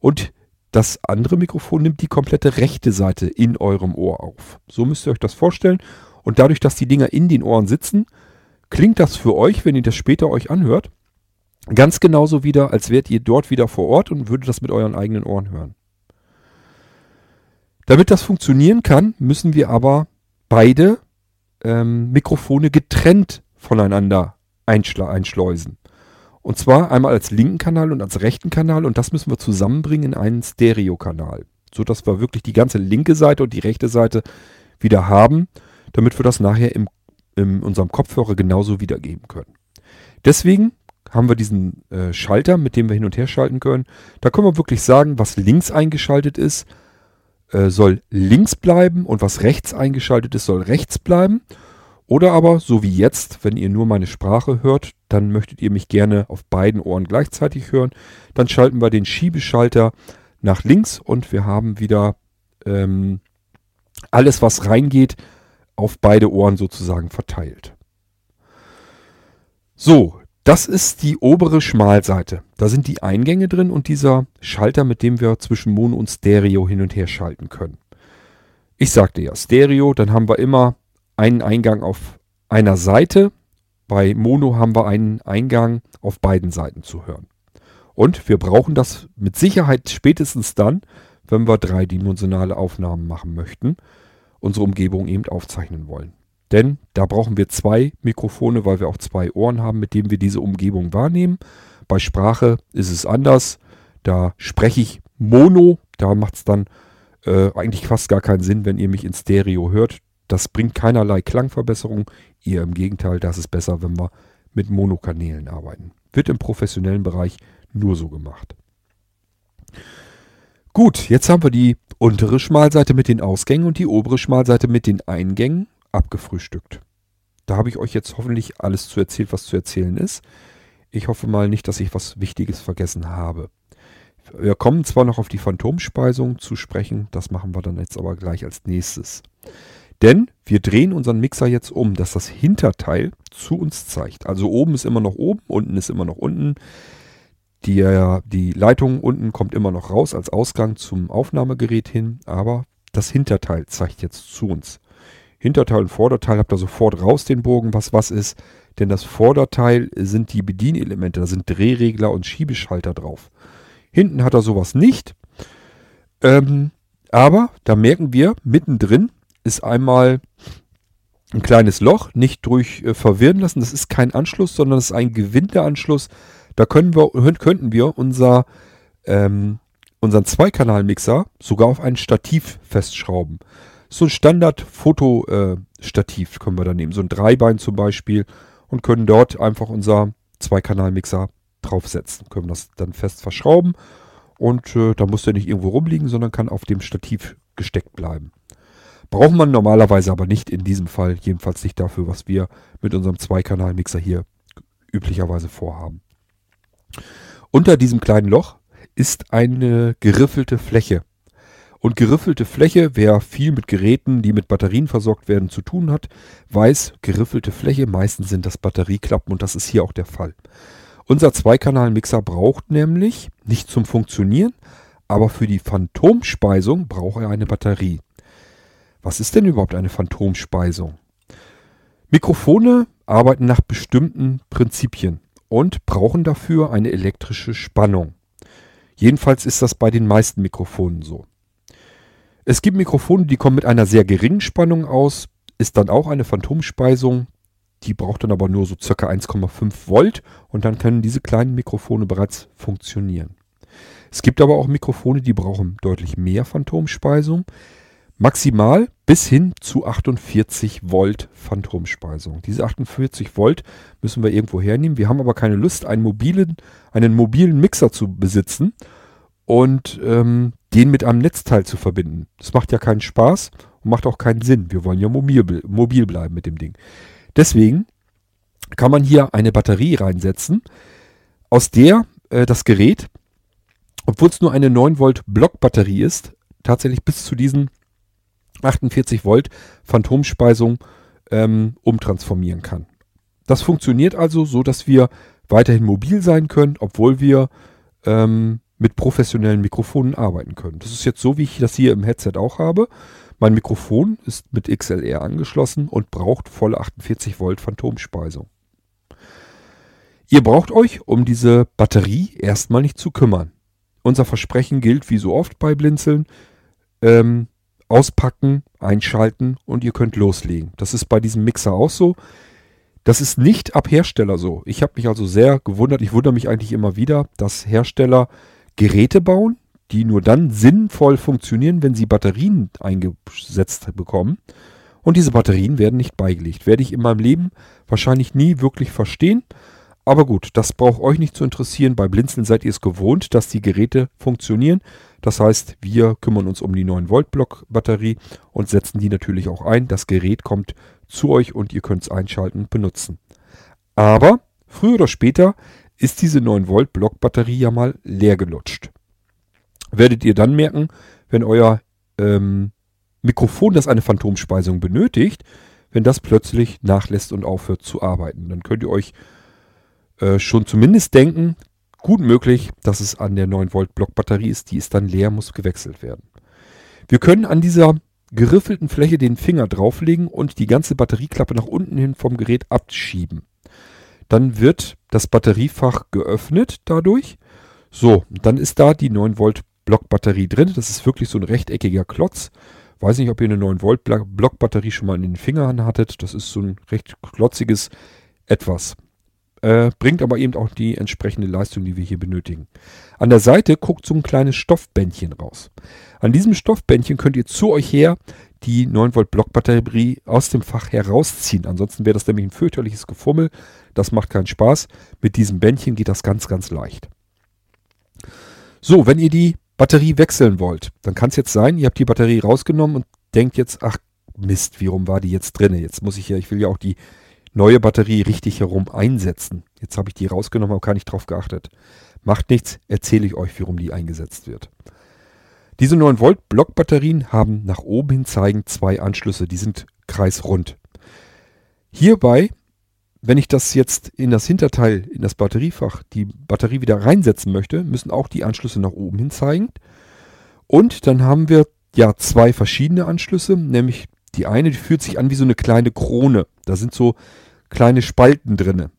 und das andere Mikrofon nimmt die komplette rechte Seite in eurem Ohr auf. So müsst ihr euch das vorstellen. Und dadurch, dass die Dinger in den Ohren sitzen, klingt das für euch, wenn ihr das später euch anhört, Ganz genauso wieder, als wärt ihr dort wieder vor Ort und würdet das mit euren eigenen Ohren hören. Damit das funktionieren kann, müssen wir aber beide ähm, Mikrofone getrennt voneinander einschleusen. Und zwar einmal als linken Kanal und als rechten Kanal und das müssen wir zusammenbringen in einen Stereokanal. So dass wir wirklich die ganze linke Seite und die rechte Seite wieder haben, damit wir das nachher im, in unserem Kopfhörer genauso wiedergeben können. Deswegen haben wir diesen äh, Schalter, mit dem wir hin und her schalten können. Da können wir wirklich sagen, was links eingeschaltet ist, äh, soll links bleiben und was rechts eingeschaltet ist, soll rechts bleiben. Oder aber, so wie jetzt, wenn ihr nur meine Sprache hört, dann möchtet ihr mich gerne auf beiden Ohren gleichzeitig hören. Dann schalten wir den Schiebeschalter nach links und wir haben wieder ähm, alles, was reingeht, auf beide Ohren sozusagen verteilt. So, das ist die obere Schmalseite. Da sind die Eingänge drin und dieser Schalter, mit dem wir zwischen Mono und Stereo hin und her schalten können. Ich sagte ja Stereo, dann haben wir immer einen Eingang auf einer Seite. Bei Mono haben wir einen Eingang auf beiden Seiten zu hören. Und wir brauchen das mit Sicherheit spätestens dann, wenn wir dreidimensionale Aufnahmen machen möchten, unsere Umgebung eben aufzeichnen wollen. Denn da brauchen wir zwei Mikrofone, weil wir auch zwei Ohren haben, mit denen wir diese Umgebung wahrnehmen. Bei Sprache ist es anders. Da spreche ich Mono. Da macht es dann äh, eigentlich fast gar keinen Sinn, wenn ihr mich in Stereo hört. Das bringt keinerlei Klangverbesserung. Ihr im Gegenteil, das ist besser, wenn wir mit Monokanälen arbeiten. Wird im professionellen Bereich nur so gemacht. Gut, jetzt haben wir die untere Schmalseite mit den Ausgängen und die obere Schmalseite mit den Eingängen abgefrühstückt. Da habe ich euch jetzt hoffentlich alles zu erzählt, was zu erzählen ist. Ich hoffe mal nicht, dass ich was Wichtiges vergessen habe. Wir kommen zwar noch auf die Phantomspeisung zu sprechen, das machen wir dann jetzt aber gleich als nächstes. Denn wir drehen unseren Mixer jetzt um, dass das Hinterteil zu uns zeigt. Also oben ist immer noch oben, unten ist immer noch unten. Die, die Leitung unten kommt immer noch raus als Ausgang zum Aufnahmegerät hin, aber das Hinterteil zeigt jetzt zu uns. Hinterteil und Vorderteil habt ihr sofort raus den Bogen, was was ist. Denn das Vorderteil sind die Bedienelemente, da sind Drehregler und Schiebeschalter drauf. Hinten hat er sowas nicht. Ähm, aber da merken wir, mittendrin ist einmal ein kleines Loch, nicht durch äh, verwirren lassen. Das ist kein Anschluss, sondern das ist ein Gewindeanschluss. Da können wir, könnten wir unser, ähm, unseren Zweikanalmixer sogar auf ein Stativ festschrauben so ein Standard-Fotostativ können wir da nehmen. So ein Dreibein zum Beispiel und können dort einfach unser Zweikanal-Mixer draufsetzen. Können das dann fest verschrauben und äh, da muss der nicht irgendwo rumliegen, sondern kann auf dem Stativ gesteckt bleiben. Braucht man normalerweise aber nicht in diesem Fall, jedenfalls nicht dafür, was wir mit unserem Zweikanal-Mixer hier üblicherweise vorhaben. Unter diesem kleinen Loch ist eine geriffelte Fläche. Und geriffelte Fläche, wer viel mit Geräten, die mit Batterien versorgt werden, zu tun hat, weiß, geriffelte Fläche, meistens sind das Batterieklappen und das ist hier auch der Fall. Unser Zweikanal-Mixer braucht nämlich, nicht zum Funktionieren, aber für die Phantomspeisung braucht er eine Batterie. Was ist denn überhaupt eine Phantomspeisung? Mikrofone arbeiten nach bestimmten Prinzipien und brauchen dafür eine elektrische Spannung. Jedenfalls ist das bei den meisten Mikrofonen so. Es gibt Mikrofone, die kommen mit einer sehr geringen Spannung aus, ist dann auch eine Phantomspeisung. Die braucht dann aber nur so circa 1,5 Volt und dann können diese kleinen Mikrofone bereits funktionieren. Es gibt aber auch Mikrofone, die brauchen deutlich mehr Phantomspeisung. Maximal bis hin zu 48 Volt Phantomspeisung. Diese 48 Volt müssen wir irgendwo hernehmen. Wir haben aber keine Lust, einen mobilen, einen mobilen Mixer zu besitzen und ähm, den mit einem Netzteil zu verbinden. Das macht ja keinen Spaß und macht auch keinen Sinn. Wir wollen ja mobil, mobil bleiben mit dem Ding. Deswegen kann man hier eine Batterie reinsetzen, aus der äh, das Gerät, obwohl es nur eine 9 Volt Blockbatterie ist, tatsächlich bis zu diesen 48 Volt Phantomspeisung ähm, umtransformieren kann. Das funktioniert also so, dass wir weiterhin mobil sein können, obwohl wir ähm, mit professionellen Mikrofonen arbeiten können. Das ist jetzt so, wie ich das hier im Headset auch habe. Mein Mikrofon ist mit XLR angeschlossen und braucht volle 48 Volt Phantomspeisung. Ihr braucht euch um diese Batterie erstmal nicht zu kümmern. Unser Versprechen gilt wie so oft bei Blinzeln. Ähm, auspacken, einschalten und ihr könnt loslegen. Das ist bei diesem Mixer auch so. Das ist nicht ab Hersteller so. Ich habe mich also sehr gewundert. Ich wundere mich eigentlich immer wieder, dass Hersteller Geräte bauen, die nur dann sinnvoll funktionieren, wenn sie Batterien eingesetzt bekommen. Und diese Batterien werden nicht beigelegt. Werde ich in meinem Leben wahrscheinlich nie wirklich verstehen. Aber gut, das braucht euch nicht zu interessieren. Bei Blinzeln seid ihr es gewohnt, dass die Geräte funktionieren. Das heißt, wir kümmern uns um die 9 Volt Block Batterie und setzen die natürlich auch ein. Das Gerät kommt zu euch und ihr könnt es einschalten und benutzen. Aber früher oder später ist diese 9 Volt Blockbatterie ja mal leer gelutscht. Werdet ihr dann merken, wenn euer ähm, Mikrofon, das eine Phantomspeisung benötigt, wenn das plötzlich nachlässt und aufhört zu arbeiten. Dann könnt ihr euch äh, schon zumindest denken, gut möglich, dass es an der 9 Volt Blockbatterie ist, die ist dann leer, muss gewechselt werden. Wir können an dieser geriffelten Fläche den Finger drauflegen und die ganze Batterieklappe nach unten hin vom Gerät abschieben. Dann wird das Batteriefach geöffnet dadurch. So, dann ist da die 9 Volt Blockbatterie drin. Das ist wirklich so ein rechteckiger Klotz. Weiß nicht, ob ihr eine 9 Volt Blockbatterie schon mal in den Fingern hattet. Das ist so ein recht klotziges Etwas. Äh, bringt aber eben auch die entsprechende Leistung, die wir hier benötigen. An der Seite guckt so ein kleines Stoffbändchen raus. An diesem Stoffbändchen könnt ihr zu euch her die 9 Volt Blockbatterie aus dem Fach herausziehen. Ansonsten wäre das nämlich ein fürchterliches Gefummel. Das macht keinen Spaß. Mit diesem Bändchen geht das ganz, ganz leicht. So, wenn ihr die Batterie wechseln wollt, dann kann es jetzt sein, ihr habt die Batterie rausgenommen und denkt jetzt, ach Mist, wie rum war die jetzt drin? Jetzt muss ich ja, ich will ja auch die neue Batterie richtig herum einsetzen. Jetzt habe ich die rausgenommen, aber gar nicht drauf geachtet. Macht nichts, erzähle ich euch, warum die eingesetzt wird. Diese 9 Volt Blockbatterien haben nach oben hin zeigen zwei Anschlüsse, die sind kreisrund. Hierbei, wenn ich das jetzt in das Hinterteil, in das Batteriefach, die Batterie wieder reinsetzen möchte, müssen auch die Anschlüsse nach oben hin zeigen. Und dann haben wir ja zwei verschiedene Anschlüsse, nämlich die eine, die fühlt sich an wie so eine kleine Krone. Da sind so kleine Spalten drinne.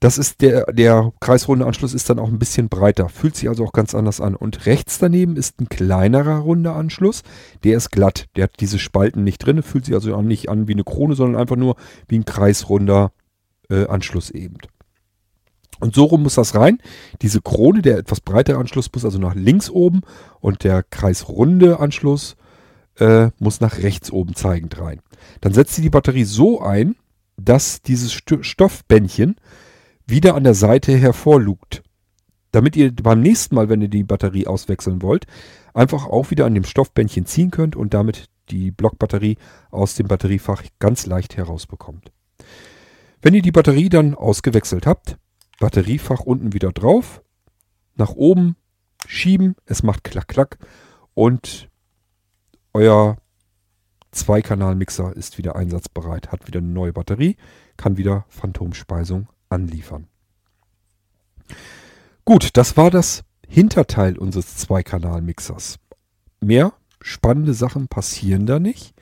Das ist der, der kreisrunde Anschluss ist dann auch ein bisschen breiter, fühlt sich also auch ganz anders an. Und rechts daneben ist ein kleinerer runder Anschluss, der ist glatt, der hat diese Spalten nicht drin, fühlt sich also nicht an wie eine Krone, sondern einfach nur wie ein kreisrunder äh, Anschluss eben. Und so rum muss das rein. Diese Krone, der etwas breitere Anschluss, muss also nach links oben und der kreisrunde Anschluss äh, muss nach rechts oben zeigend rein. Dann setzt ihr die Batterie so ein, dass dieses Stoffbändchen wieder an der Seite hervorlugt. Damit ihr beim nächsten Mal, wenn ihr die Batterie auswechseln wollt, einfach auch wieder an dem Stoffbändchen ziehen könnt und damit die Blockbatterie aus dem Batteriefach ganz leicht herausbekommt. Wenn ihr die Batterie dann ausgewechselt habt, Batteriefach unten wieder drauf, nach oben schieben, es macht klack klack und euer Zweikanal-Mixer ist wieder einsatzbereit, hat wieder eine neue Batterie, kann wieder Phantomspeisung anliefern. Gut, das war das Hinterteil unseres Zweikanal-Mixers. Mehr spannende Sachen passieren da nicht.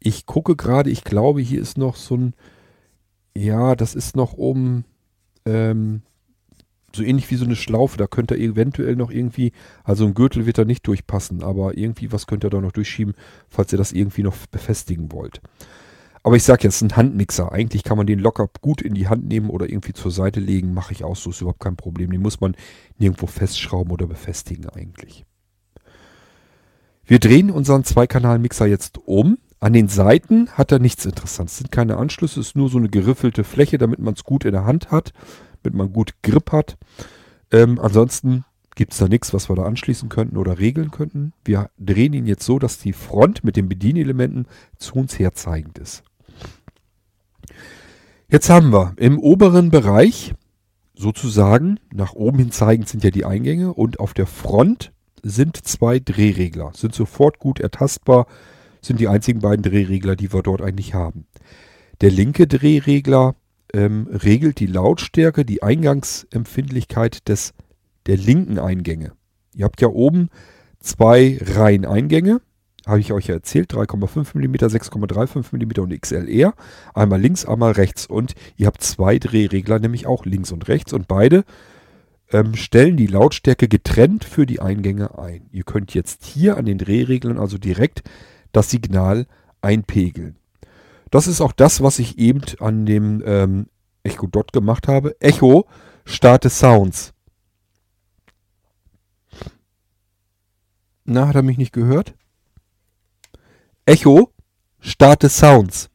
Ich gucke gerade, ich glaube, hier ist noch so ein, ja, das ist noch oben, ähm, so ähnlich wie so eine Schlaufe. Da könnte er eventuell noch irgendwie, also ein Gürtel wird da nicht durchpassen, aber irgendwie was könnt ihr da noch durchschieben, falls ihr das irgendwie noch befestigen wollt. Aber ich sage jetzt, ein Handmixer. Eigentlich kann man den locker gut in die Hand nehmen oder irgendwie zur Seite legen. Mache ich auch so, ist überhaupt kein Problem. Den muss man nirgendwo festschrauben oder befestigen eigentlich. Wir drehen unseren Zweikanal-Mixer jetzt um. An den Seiten hat er nichts Interessantes. Es sind keine Anschlüsse, es ist nur so eine geriffelte Fläche, damit man es gut in der Hand hat, damit man gut Grip hat. Ähm, ansonsten gibt es da nichts, was wir da anschließen könnten oder regeln könnten. Wir drehen ihn jetzt so, dass die Front mit den Bedienelementen zu uns herzeigend ist. Jetzt haben wir im oberen Bereich sozusagen, nach oben hin zeigend sind ja die Eingänge und auf der Front sind zwei Drehregler, sind sofort gut ertastbar, sind die einzigen beiden Drehregler, die wir dort eigentlich haben. Der linke Drehregler ähm, regelt die Lautstärke, die Eingangsempfindlichkeit des, der linken Eingänge. Ihr habt ja oben zwei Reihen Eingänge habe ich euch ja erzählt, 3,5 mm, 6,35 mm und XLR. Einmal links, einmal rechts. Und ihr habt zwei Drehregler, nämlich auch links und rechts. Und beide ähm, stellen die Lautstärke getrennt für die Eingänge ein. Ihr könnt jetzt hier an den Drehreglern also direkt das Signal einpegeln. Das ist auch das, was ich eben an dem ähm, Echo Dot gemacht habe. Echo, starte Sounds. Na, hat er mich nicht gehört? Echo, starte Sounds.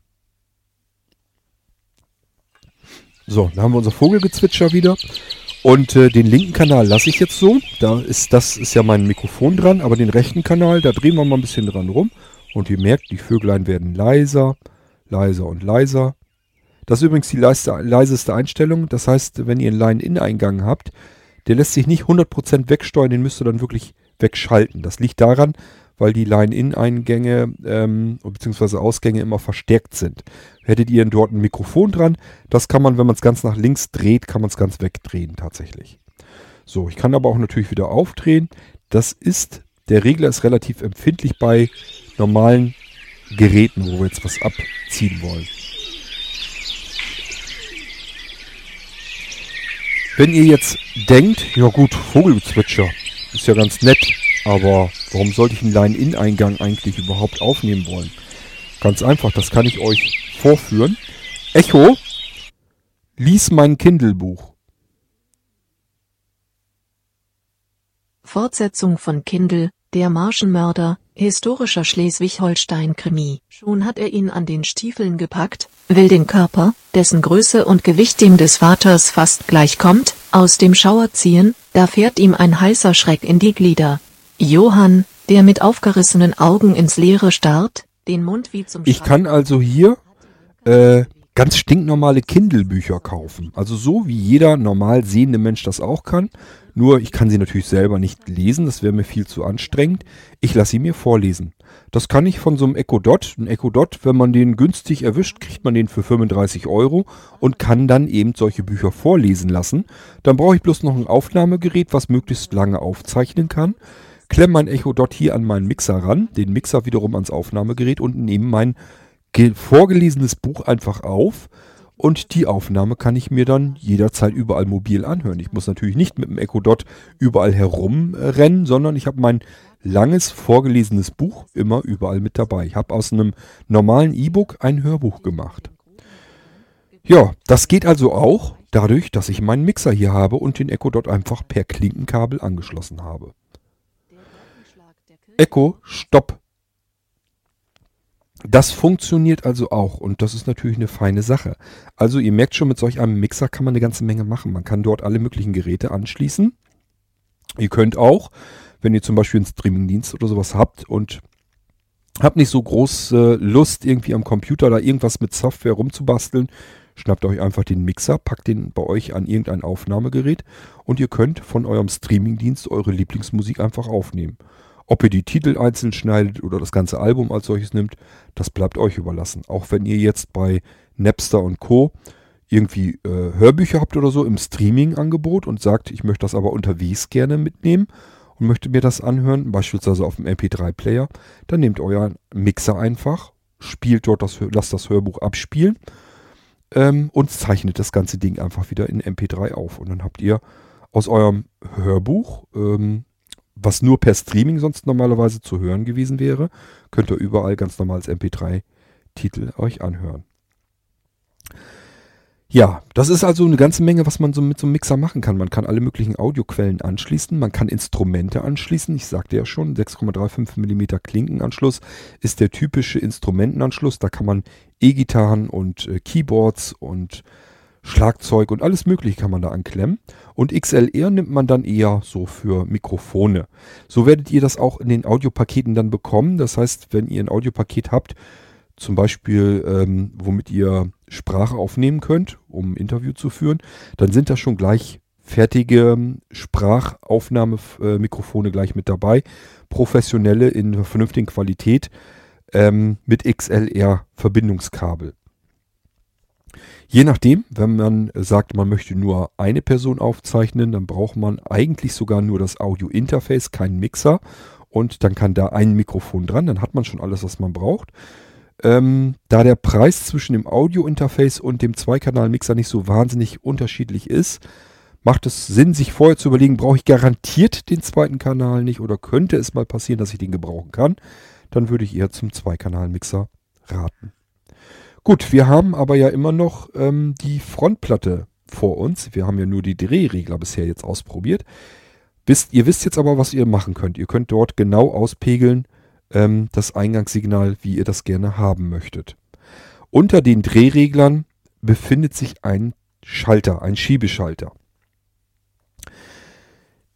So, da haben wir unser Vogelgezwitscher wieder. Und äh, den linken Kanal lasse ich jetzt so. Da ist, das ist ja mein Mikrofon dran, aber den rechten Kanal, da drehen wir mal ein bisschen dran rum. Und ihr merkt, die Vöglein werden leiser, leiser und leiser. Das ist übrigens die leiseste Einstellung. Das heißt, wenn ihr einen Line-In-Eingang habt, der lässt sich nicht 100% wegsteuern, den müsst ihr dann wirklich wegschalten. Das liegt daran, weil die Line-In-Eingänge ähm, bzw. Ausgänge immer verstärkt sind. Hättet ihr dort ein Mikrofon dran, das kann man, wenn man es ganz nach links dreht, kann man es ganz wegdrehen tatsächlich. So, ich kann aber auch natürlich wieder aufdrehen. Das ist, der Regler ist relativ empfindlich bei normalen Geräten, wo wir jetzt was abziehen wollen. Wenn ihr jetzt denkt, ja gut, Vogelzwitscher, ist ja ganz nett, aber warum sollte ich einen Line-In-Eingang eigentlich überhaupt aufnehmen wollen? Ganz einfach, das kann ich euch vorführen. Echo, lies mein Kindle-Buch. Fortsetzung von Kindle, der Marschenmörder, historischer Schleswig-Holstein-Krimi. Schon hat er ihn an den Stiefeln gepackt, will den Körper, dessen Größe und Gewicht dem des Vaters fast gleichkommt, aus dem Schauer ziehen, da fährt ihm ein heißer Schreck in die Glieder. Johann, der mit aufgerissenen Augen ins Leere starrt, den Mund wie zum Ich kann also hier äh, ganz stinknormale Kindle-Bücher kaufen. Also so wie jeder normal sehende Mensch das auch kann. Nur ich kann sie natürlich selber nicht lesen, das wäre mir viel zu anstrengend. Ich lasse sie mir vorlesen. Das kann ich von so einem Echo Dot. Ein Echo Dot, wenn man den günstig erwischt, kriegt man den für 35 Euro und kann dann eben solche Bücher vorlesen lassen. Dann brauche ich bloß noch ein Aufnahmegerät, was möglichst lange aufzeichnen kann klemme mein Echo Dot hier an meinen Mixer ran, den Mixer wiederum ans Aufnahmegerät und nehme mein vorgelesenes Buch einfach auf und die Aufnahme kann ich mir dann jederzeit überall mobil anhören. Ich muss natürlich nicht mit dem Echo Dot überall herumrennen, sondern ich habe mein langes vorgelesenes Buch immer überall mit dabei. Ich habe aus einem normalen E-Book ein Hörbuch gemacht. Ja, das geht also auch dadurch, dass ich meinen Mixer hier habe und den Echo Dot einfach per Klinkenkabel angeschlossen habe. Echo, Stopp. Das funktioniert also auch und das ist natürlich eine feine Sache. Also ihr merkt schon, mit solch einem Mixer kann man eine ganze Menge machen. Man kann dort alle möglichen Geräte anschließen. Ihr könnt auch, wenn ihr zum Beispiel einen Streamingdienst oder sowas habt und habt nicht so große Lust, irgendwie am Computer da irgendwas mit Software rumzubasteln, schnappt euch einfach den Mixer, packt den bei euch an irgendein Aufnahmegerät und ihr könnt von eurem Streamingdienst eure Lieblingsmusik einfach aufnehmen. Ob ihr die Titel einzeln schneidet oder das ganze Album als solches nimmt, das bleibt euch überlassen. Auch wenn ihr jetzt bei Napster und Co. irgendwie äh, Hörbücher habt oder so im Streaming-Angebot und sagt, ich möchte das aber unterwegs gerne mitnehmen und möchte mir das anhören, beispielsweise auf dem MP3-Player, dann nehmt euren Mixer einfach, spielt dort das, lasst das Hörbuch abspielen ähm, und zeichnet das ganze Ding einfach wieder in MP3 auf. Und dann habt ihr aus eurem Hörbuch, ähm, was nur per Streaming sonst normalerweise zu hören gewesen wäre, könnt ihr überall ganz normal als MP3-Titel euch anhören. Ja, das ist also eine ganze Menge, was man so mit so einem Mixer machen kann. Man kann alle möglichen Audioquellen anschließen, man kann Instrumente anschließen. Ich sagte ja schon, 6,35 mm Klinkenanschluss ist der typische Instrumentenanschluss. Da kann man E-Gitarren und äh, Keyboards und Schlagzeug und alles mögliche kann man da anklemmen. Und XLR nimmt man dann eher so für Mikrofone. So werdet ihr das auch in den Audiopaketen dann bekommen. Das heißt, wenn ihr ein Audiopaket habt, zum Beispiel, ähm, womit ihr Sprache aufnehmen könnt, um ein Interview zu führen, dann sind da schon gleich fertige ähm, Sprachaufnahmemikrofone äh, gleich mit dabei. Professionelle in vernünftigen Qualität ähm, mit XLR-Verbindungskabel. Je nachdem, wenn man sagt, man möchte nur eine Person aufzeichnen, dann braucht man eigentlich sogar nur das Audio-Interface, keinen Mixer. Und dann kann da ein Mikrofon dran, dann hat man schon alles, was man braucht. Ähm, da der Preis zwischen dem Audio-Interface und dem Zweikanal-Mixer nicht so wahnsinnig unterschiedlich ist, macht es Sinn, sich vorher zu überlegen, brauche ich garantiert den zweiten Kanal nicht oder könnte es mal passieren, dass ich den gebrauchen kann. Dann würde ich eher zum Zweikanal-Mixer raten. Gut, wir haben aber ja immer noch ähm, die Frontplatte vor uns. Wir haben ja nur die Drehregler bisher jetzt ausprobiert. Wisst, ihr wisst jetzt aber, was ihr machen könnt. Ihr könnt dort genau auspegeln, ähm, das Eingangssignal, wie ihr das gerne haben möchtet. Unter den Drehreglern befindet sich ein Schalter, ein Schiebeschalter.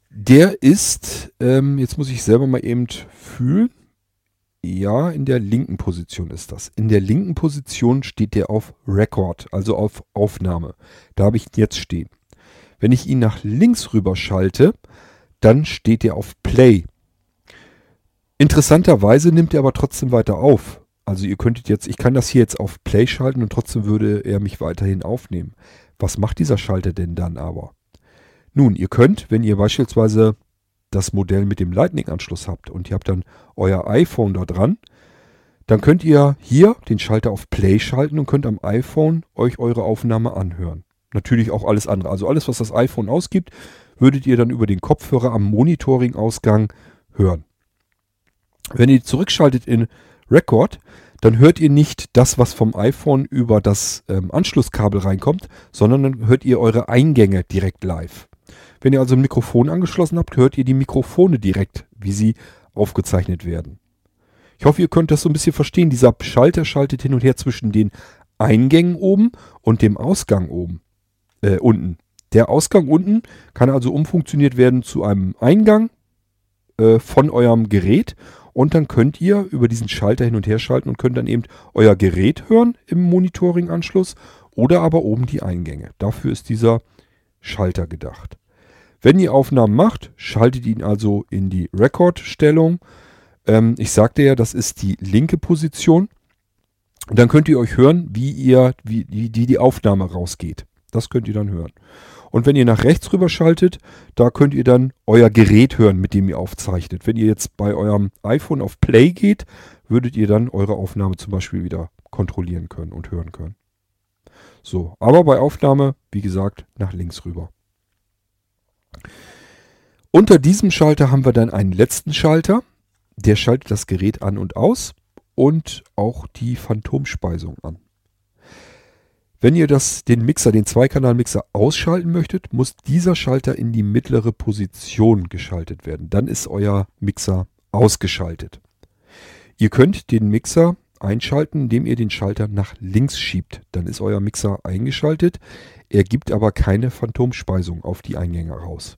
Der ist, ähm, jetzt muss ich selber mal eben fühlen. Ja, in der linken Position ist das. In der linken Position steht der auf Record, also auf Aufnahme. Da habe ich ihn jetzt stehen. Wenn ich ihn nach links rüber schalte, dann steht er auf Play. Interessanterweise nimmt er aber trotzdem weiter auf. Also ihr könntet jetzt, ich kann das hier jetzt auf Play schalten und trotzdem würde er mich weiterhin aufnehmen. Was macht dieser Schalter denn dann aber? Nun, ihr könnt, wenn ihr beispielsweise das Modell mit dem Lightning-Anschluss habt und ihr habt dann euer iPhone da dran, dann könnt ihr hier den Schalter auf Play schalten und könnt am iPhone euch eure Aufnahme anhören. Natürlich auch alles andere. Also alles, was das iPhone ausgibt, würdet ihr dann über den Kopfhörer am Monitoring-Ausgang hören. Wenn ihr zurückschaltet in Record, dann hört ihr nicht das, was vom iPhone über das ähm, Anschlusskabel reinkommt, sondern dann hört ihr eure Eingänge direkt live. Wenn ihr also ein Mikrofon angeschlossen habt, hört ihr die Mikrofone direkt, wie sie aufgezeichnet werden. Ich hoffe, ihr könnt das so ein bisschen verstehen. Dieser Schalter schaltet hin und her zwischen den Eingängen oben und dem Ausgang oben, äh, unten. Der Ausgang unten kann also umfunktioniert werden zu einem Eingang äh, von eurem Gerät und dann könnt ihr über diesen Schalter hin und her schalten und könnt dann eben euer Gerät hören im Monitoring-Anschluss oder aber oben die Eingänge. Dafür ist dieser Schalter gedacht. Wenn ihr Aufnahmen macht, schaltet ihn also in die Record-Stellung. Ähm, ich sagte ja, das ist die linke Position. Und dann könnt ihr euch hören, wie ihr, wie, wie die Aufnahme rausgeht. Das könnt ihr dann hören. Und wenn ihr nach rechts rüber schaltet, da könnt ihr dann euer Gerät hören, mit dem ihr aufzeichnet. Wenn ihr jetzt bei eurem iPhone auf Play geht, würdet ihr dann eure Aufnahme zum Beispiel wieder kontrollieren können und hören können. So, aber bei Aufnahme, wie gesagt, nach links rüber. Unter diesem Schalter haben wir dann einen letzten Schalter. Der schaltet das Gerät an und aus und auch die Phantomspeisung an. Wenn ihr das, den Mixer, den Zweikanal-Mixer ausschalten möchtet, muss dieser Schalter in die mittlere Position geschaltet werden. Dann ist euer Mixer ausgeschaltet. Ihr könnt den Mixer einschalten, indem ihr den Schalter nach links schiebt. Dann ist euer Mixer eingeschaltet. Er gibt aber keine Phantomspeisung auf die Eingänge raus.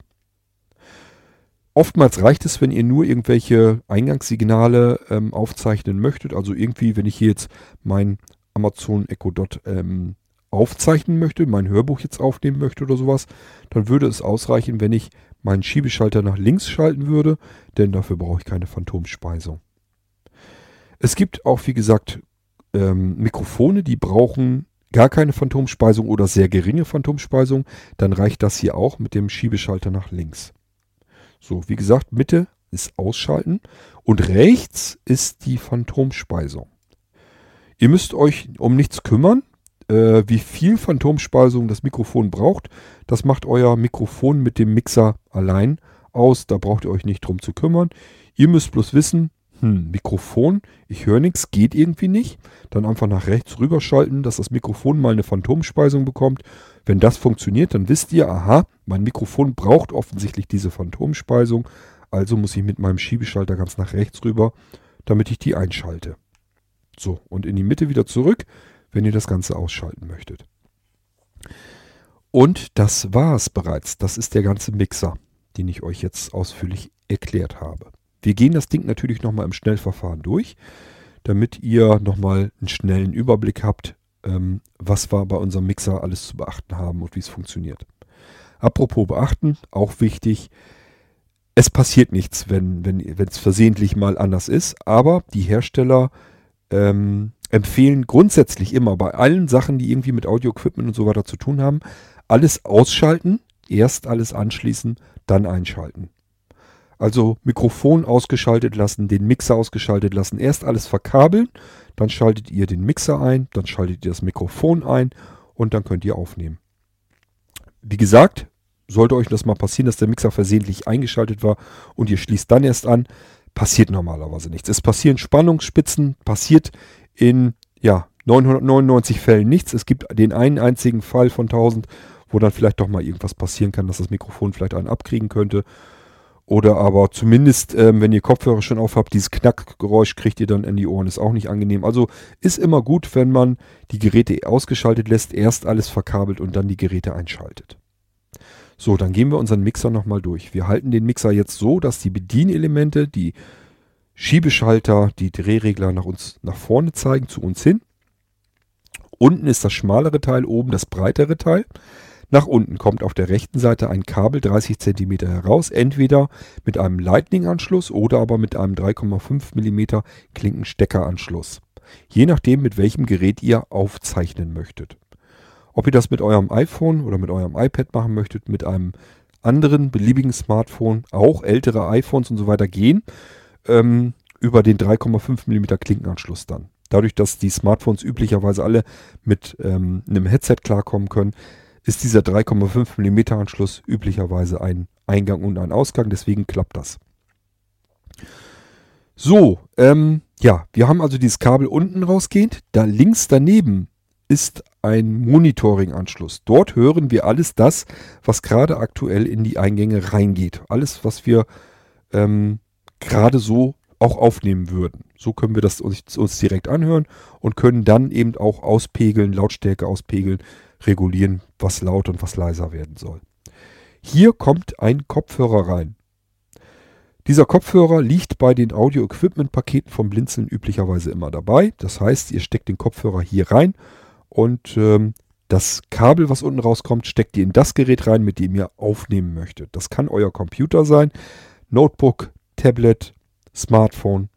Oftmals reicht es, wenn ihr nur irgendwelche Eingangssignale ähm, aufzeichnen möchtet. Also irgendwie, wenn ich hier jetzt mein Amazon Echo Dot ähm, aufzeichnen möchte, mein Hörbuch jetzt aufnehmen möchte oder sowas, dann würde es ausreichen, wenn ich meinen Schiebeschalter nach links schalten würde, denn dafür brauche ich keine Phantomspeisung. Es gibt auch, wie gesagt, ähm, Mikrofone, die brauchen gar keine Phantomspeisung oder sehr geringe Phantomspeisung. Dann reicht das hier auch mit dem Schiebeschalter nach links. So, wie gesagt, Mitte ist Ausschalten und rechts ist die Phantomspeisung. Ihr müsst euch um nichts kümmern. Äh, wie viel Phantomspeisung das Mikrofon braucht, das macht euer Mikrofon mit dem Mixer allein aus. Da braucht ihr euch nicht drum zu kümmern. Ihr müsst bloß wissen, hm, Mikrofon, ich höre nichts, geht irgendwie nicht. Dann einfach nach rechts rüberschalten, dass das Mikrofon mal eine Phantomspeisung bekommt. Wenn das funktioniert, dann wisst ihr, aha, mein Mikrofon braucht offensichtlich diese Phantomspeisung. Also muss ich mit meinem Schiebeschalter ganz nach rechts rüber, damit ich die einschalte. So, und in die Mitte wieder zurück, wenn ihr das Ganze ausschalten möchtet. Und das war es bereits. Das ist der ganze Mixer, den ich euch jetzt ausführlich erklärt habe. Wir gehen das Ding natürlich nochmal im Schnellverfahren durch, damit ihr nochmal einen schnellen Überblick habt, ähm, was wir bei unserem Mixer alles zu beachten haben und wie es funktioniert. Apropos beachten, auch wichtig, es passiert nichts, wenn es wenn, versehentlich mal anders ist, aber die Hersteller ähm, empfehlen grundsätzlich immer bei allen Sachen, die irgendwie mit Audio-Equipment und so weiter zu tun haben, alles ausschalten, erst alles anschließen, dann einschalten. Also Mikrofon ausgeschaltet lassen, den Mixer ausgeschaltet lassen, erst alles verkabeln, dann schaltet ihr den Mixer ein, dann schaltet ihr das Mikrofon ein und dann könnt ihr aufnehmen. Wie gesagt, sollte euch das mal passieren, dass der Mixer versehentlich eingeschaltet war und ihr schließt dann erst an, passiert normalerweise nichts. Es passieren Spannungsspitzen, passiert in ja, 999 Fällen nichts. Es gibt den einen einzigen Fall von 1000, wo dann vielleicht doch mal irgendwas passieren kann, dass das Mikrofon vielleicht einen abkriegen könnte. Oder aber zumindest, ähm, wenn ihr Kopfhörer schon auf habt, dieses Knackgeräusch kriegt ihr dann in die Ohren, ist auch nicht angenehm. Also ist immer gut, wenn man die Geräte ausgeschaltet lässt, erst alles verkabelt und dann die Geräte einschaltet. So, dann gehen wir unseren Mixer nochmal durch. Wir halten den Mixer jetzt so, dass die Bedienelemente, die Schiebeschalter, die Drehregler nach uns nach vorne zeigen, zu uns hin. Unten ist das schmalere Teil, oben das breitere Teil. Nach unten kommt auf der rechten Seite ein Kabel 30 cm heraus, entweder mit einem Lightning-Anschluss oder aber mit einem 3,5 mm Klinkensteckeranschluss. Je nachdem, mit welchem Gerät ihr aufzeichnen möchtet. Ob ihr das mit eurem iPhone oder mit eurem iPad machen möchtet, mit einem anderen beliebigen Smartphone, auch ältere iPhones und so weiter gehen, ähm, über den 3,5 mm Klinkenanschluss dann. Dadurch, dass die Smartphones üblicherweise alle mit ähm, einem Headset klarkommen können, ist dieser 3,5 mm Anschluss üblicherweise ein Eingang und ein Ausgang, deswegen klappt das. So, ähm, ja, wir haben also dieses Kabel unten rausgehend. Da links daneben ist ein Monitoring-Anschluss. Dort hören wir alles das, was gerade aktuell in die Eingänge reingeht. Alles, was wir ähm, gerade so auch aufnehmen würden. So können wir das uns, uns direkt anhören und können dann eben auch auspegeln, Lautstärke auspegeln, regulieren, was laut und was leiser werden soll. Hier kommt ein Kopfhörer rein. Dieser Kopfhörer liegt bei den Audio-Equipment-Paketen vom Blinzeln üblicherweise immer dabei. Das heißt, ihr steckt den Kopfhörer hier rein und ähm, das Kabel, was unten rauskommt, steckt ihr in das Gerät rein, mit dem ihr aufnehmen möchtet. Das kann euer Computer sein, Notebook, Tablet, Smartphone,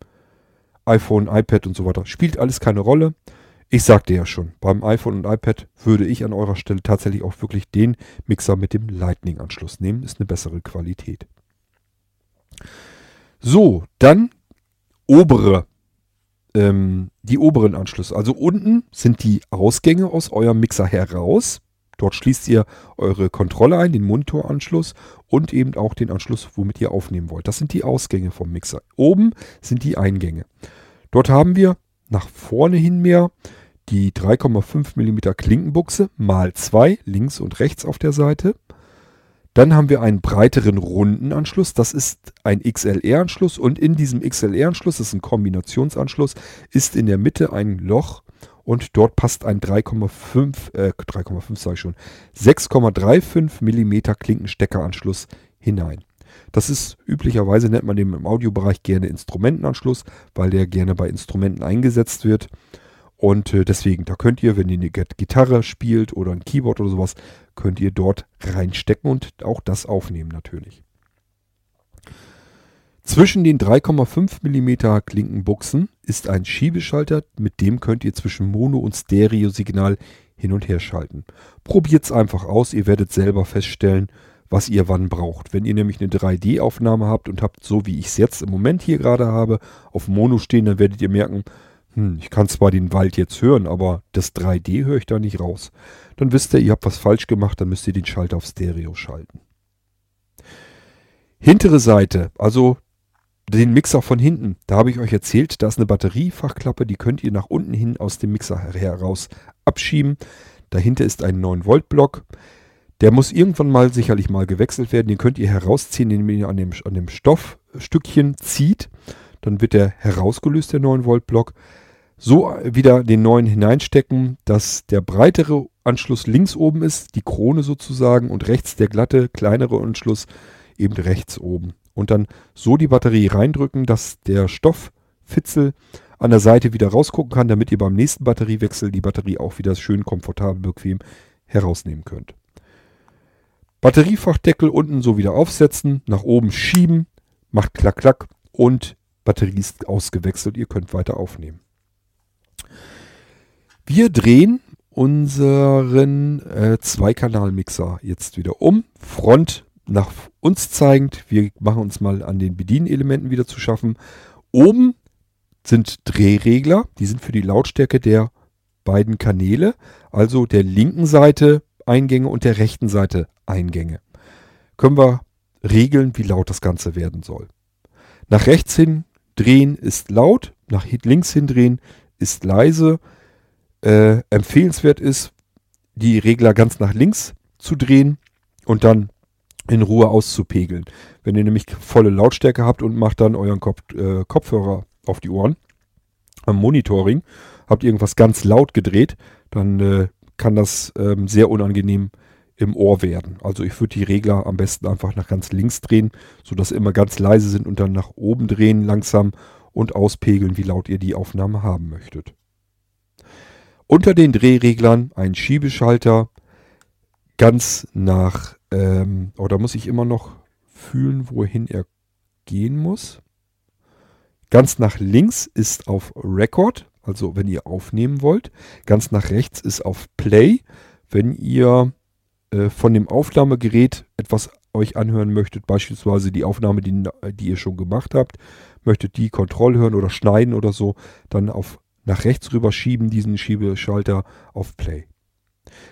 iPhone, iPad und so weiter. Spielt alles keine Rolle. Ich sagte ja schon, beim iPhone und iPad würde ich an eurer Stelle tatsächlich auch wirklich den Mixer mit dem Lightning-Anschluss nehmen. Ist eine bessere Qualität. So, dann obere, ähm, die oberen Anschlüsse. Also unten sind die Ausgänge aus eurem Mixer heraus. Dort schließt ihr eure Kontrolle ein, den Monitoranschluss und eben auch den Anschluss, womit ihr aufnehmen wollt. Das sind die Ausgänge vom Mixer. Oben sind die Eingänge. Dort haben wir nach vorne hin mehr die 3,5 mm Klinkenbuchse mal 2 links und rechts auf der Seite. Dann haben wir einen breiteren runden Anschluss. Das ist ein XLR-Anschluss und in diesem XLR-Anschluss, das ist ein Kombinationsanschluss, ist in der Mitte ein Loch und dort passt ein 3,5, äh, 3,5 sage ich schon, 6,35 mm Klinkensteckeranschluss hinein. Das ist üblicherweise nennt man den im Audiobereich gerne Instrumentenanschluss, weil der gerne bei Instrumenten eingesetzt wird. Und äh, deswegen, da könnt ihr, wenn ihr eine Gitarre spielt oder ein Keyboard oder sowas, könnt ihr dort reinstecken und auch das aufnehmen natürlich. Zwischen den 3,5 mm Klinkenbuchsen ist ein Schiebeschalter, mit dem könnt ihr zwischen Mono- und Stereo-Signal hin und her schalten. Probiert's einfach aus, ihr werdet selber feststellen, was ihr wann braucht. Wenn ihr nämlich eine 3D-Aufnahme habt und habt, so wie ich es jetzt im Moment hier gerade habe, auf Mono stehen, dann werdet ihr merken, hm, ich kann zwar den Wald jetzt hören, aber das 3D höre ich da nicht raus. Dann wisst ihr, ihr habt was falsch gemacht, dann müsst ihr den Schalter auf Stereo schalten. Hintere Seite, also den Mixer von hinten, da habe ich euch erzählt, da ist eine Batteriefachklappe, die könnt ihr nach unten hin aus dem Mixer heraus abschieben. Dahinter ist ein 9 Volt Block. Der muss irgendwann mal sicherlich mal gewechselt werden. Den könnt ihr herausziehen, indem ihr an dem, an dem Stoffstückchen zieht. Dann wird der herausgelöst, der 9 Volt Block. So wieder den neuen hineinstecken, dass der breitere Anschluss links oben ist, die Krone sozusagen, und rechts der glatte, kleinere Anschluss eben rechts oben. Und dann so die Batterie reindrücken, dass der Stofffitzel an der Seite wieder rausgucken kann, damit ihr beim nächsten Batteriewechsel die Batterie auch wieder schön komfortabel, bequem herausnehmen könnt. Batteriefachdeckel unten so wieder aufsetzen, nach oben schieben, macht klack klack und Batterie ist ausgewechselt, ihr könnt weiter aufnehmen. Wir drehen unseren äh, Zweikanal-Mixer jetzt wieder um. Front nach uns zeigend. Wir machen uns mal an den Bedienelementen wieder zu schaffen. Oben sind Drehregler. Die sind für die Lautstärke der beiden Kanäle. Also der linken Seite Eingänge und der rechten Seite Eingänge. Können wir regeln, wie laut das Ganze werden soll. Nach rechts hin drehen ist laut, nach links hin drehen ist leise. Äh, empfehlenswert ist, die Regler ganz nach links zu drehen und dann in Ruhe auszupegeln. Wenn ihr nämlich volle Lautstärke habt und macht dann euren Kopf, äh, Kopfhörer auf die Ohren am Monitoring, habt irgendwas ganz laut gedreht, dann äh, kann das ähm, sehr unangenehm im Ohr werden. Also ich würde die Regler am besten einfach nach ganz links drehen, sodass sie immer ganz leise sind und dann nach oben drehen langsam und auspegeln, wie laut ihr die Aufnahme haben möchtet. Unter den Drehreglern ein Schiebeschalter ganz nach, ähm, oder muss ich immer noch fühlen, wohin er gehen muss. Ganz nach links ist auf Record, also wenn ihr aufnehmen wollt. Ganz nach rechts ist auf Play, wenn ihr äh, von dem Aufnahmegerät etwas euch anhören möchtet, beispielsweise die Aufnahme, die, die ihr schon gemacht habt, möchtet die Kontroll hören oder schneiden oder so, dann auf nach rechts rüber schieben, diesen Schiebeschalter auf Play.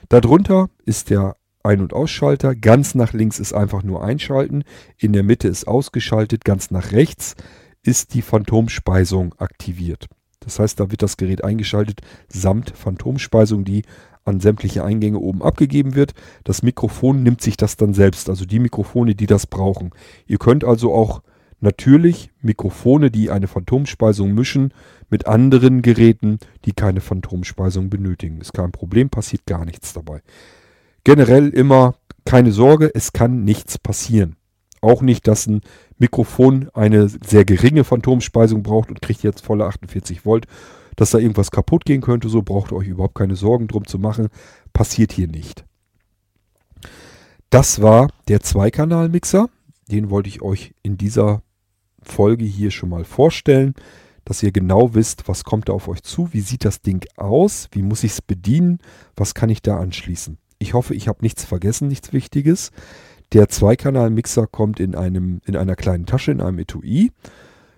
Darunter ist der Ein- und Ausschalter, ganz nach links ist einfach nur Einschalten, in der Mitte ist ausgeschaltet, ganz nach rechts ist die Phantomspeisung aktiviert. Das heißt, da wird das Gerät eingeschaltet samt Phantomspeisung, die an sämtliche Eingänge oben abgegeben wird. Das Mikrofon nimmt sich das dann selbst, also die Mikrofone, die das brauchen. Ihr könnt also auch natürlich Mikrofone, die eine Phantomspeisung mischen, mit anderen Geräten, die keine Phantomspeisung benötigen. Ist kein Problem, passiert gar nichts dabei. Generell immer keine Sorge, es kann nichts passieren. Auch nicht, dass ein Mikrofon eine sehr geringe Phantomspeisung braucht und kriegt jetzt volle 48 Volt. Dass da irgendwas kaputt gehen könnte, so braucht ihr euch überhaupt keine Sorgen drum zu machen. Passiert hier nicht. Das war der Zweikanal-Mixer. Den wollte ich euch in dieser Folge hier schon mal vorstellen, dass ihr genau wisst, was kommt da auf euch zu, wie sieht das Ding aus, wie muss ich es bedienen, was kann ich da anschließen. Ich hoffe, ich habe nichts vergessen, nichts Wichtiges. Der Zweikanal-Mixer kommt in, einem, in einer kleinen Tasche, in einem Etui,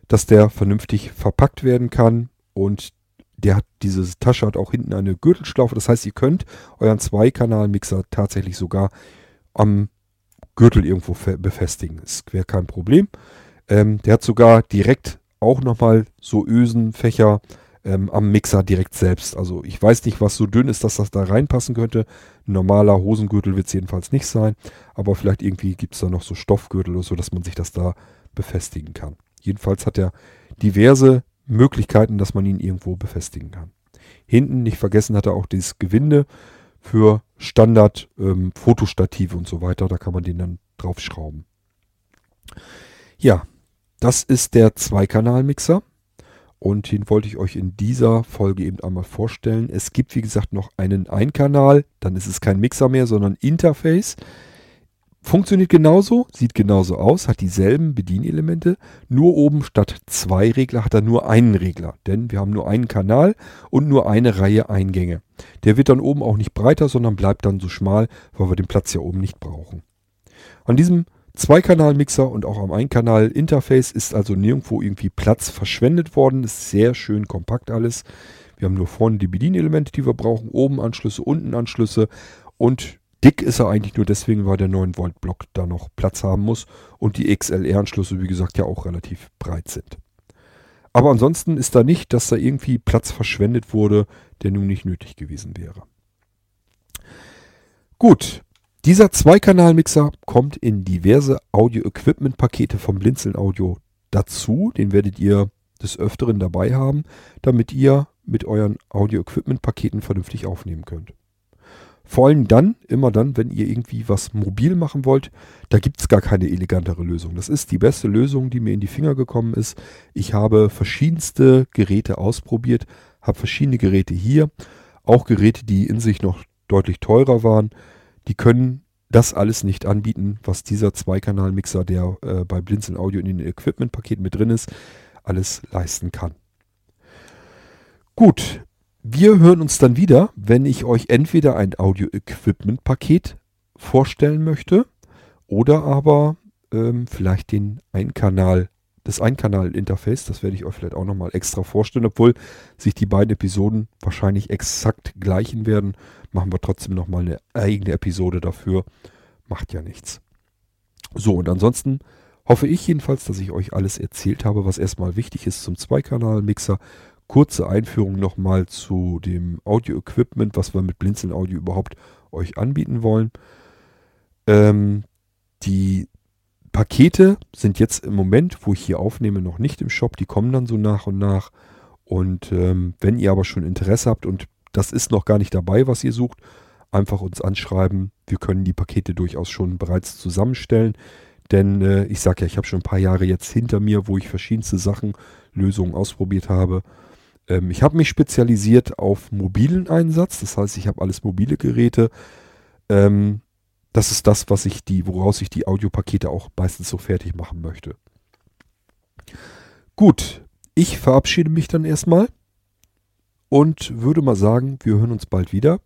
dass der vernünftig verpackt werden kann und der hat, diese Tasche hat auch hinten eine Gürtelschlaufe. Das heißt, ihr könnt euren Zweikanal-Mixer tatsächlich sogar am Gürtel irgendwo befestigen. Das wäre kein Problem. Ähm, der hat sogar direkt auch nochmal so Ösenfächer ähm, am Mixer direkt selbst. Also ich weiß nicht, was so dünn ist, dass das da reinpassen könnte. Ein normaler Hosengürtel wird es jedenfalls nicht sein. Aber vielleicht irgendwie gibt es da noch so Stoffgürtel oder so, dass man sich das da befestigen kann. Jedenfalls hat er diverse Möglichkeiten, dass man ihn irgendwo befestigen kann. Hinten, nicht vergessen, hat er auch dieses Gewinde für Standard ähm, und so weiter. Da kann man den dann draufschrauben. Ja, das ist der Zweikanal-Mixer. Und den wollte ich euch in dieser Folge eben einmal vorstellen. Es gibt, wie gesagt, noch einen Einkanal. Dann ist es kein Mixer mehr, sondern Interface. Funktioniert genauso, sieht genauso aus, hat dieselben Bedienelemente, nur oben statt zwei Regler hat er nur einen Regler, denn wir haben nur einen Kanal und nur eine Reihe Eingänge. Der wird dann oben auch nicht breiter, sondern bleibt dann so schmal, weil wir den Platz ja oben nicht brauchen. An diesem Zweikanal-Mixer und auch am Einkanal-Interface ist also nirgendwo irgendwie Platz verschwendet worden, ist sehr schön kompakt alles. Wir haben nur vorne die Bedienelemente, die wir brauchen, oben Anschlüsse, unten Anschlüsse und Dick ist er eigentlich nur deswegen, weil der 9-Volt-Block da noch Platz haben muss und die XLR-Anschlüsse, wie gesagt, ja auch relativ breit sind. Aber ansonsten ist da nicht, dass da irgendwie Platz verschwendet wurde, der nun nicht nötig gewesen wäre. Gut, dieser Zweikanal-Mixer kommt in diverse Audio-Equipment-Pakete vom Blinzeln Audio dazu. Den werdet ihr des Öfteren dabei haben, damit ihr mit euren Audio-Equipment-Paketen vernünftig aufnehmen könnt. Vor allem dann, immer dann, wenn ihr irgendwie was mobil machen wollt, da gibt es gar keine elegantere Lösung. Das ist die beste Lösung, die mir in die Finger gekommen ist. Ich habe verschiedenste Geräte ausprobiert, habe verschiedene Geräte hier, auch Geräte, die in sich noch deutlich teurer waren. Die können das alles nicht anbieten, was dieser Zweikanal-Mixer, der äh, bei Blinzeln Audio in den Equipment-Paketen mit drin ist, alles leisten kann. Gut, wir hören uns dann wieder, wenn ich euch entweder ein Audio-Equipment-Paket vorstellen möchte oder aber ähm, vielleicht den Einkanal, das Einkanal-Interface. Das werde ich euch vielleicht auch nochmal extra vorstellen, obwohl sich die beiden Episoden wahrscheinlich exakt gleichen werden. Machen wir trotzdem nochmal eine eigene Episode dafür. Macht ja nichts. So, und ansonsten hoffe ich jedenfalls, dass ich euch alles erzählt habe, was erstmal wichtig ist zum Zweikanal-Mixer kurze Einführung nochmal zu dem Audio-Equipment, was wir mit Blinzeln Audio überhaupt euch anbieten wollen. Ähm, die Pakete sind jetzt im Moment, wo ich hier aufnehme, noch nicht im Shop. Die kommen dann so nach und nach. Und ähm, wenn ihr aber schon Interesse habt und das ist noch gar nicht dabei, was ihr sucht, einfach uns anschreiben. Wir können die Pakete durchaus schon bereits zusammenstellen. Denn äh, ich sage ja, ich habe schon ein paar Jahre jetzt hinter mir, wo ich verschiedenste Sachen, Lösungen ausprobiert habe. Ähm, ich habe mich spezialisiert auf mobilen Einsatz, das heißt, ich habe alles mobile Geräte. Ähm, das ist das, was ich die, woraus ich die Audiopakete auch meistens so fertig machen möchte. Gut, ich verabschiede mich dann erstmal und würde mal sagen, wir hören uns bald wieder.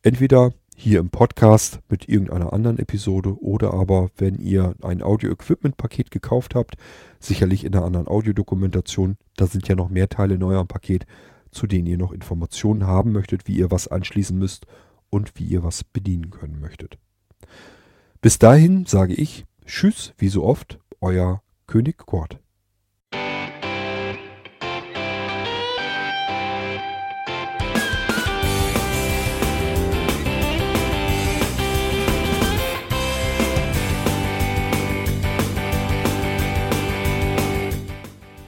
Entweder hier im Podcast mit irgendeiner anderen Episode oder aber, wenn ihr ein Audio-Equipment-Paket gekauft habt, sicherlich in einer anderen Audiodokumentation. Da sind ja noch mehr Teile in eurem Paket, zu denen ihr noch Informationen haben möchtet, wie ihr was anschließen müsst und wie ihr was bedienen können möchtet. Bis dahin sage ich Tschüss, wie so oft, euer König Kurt.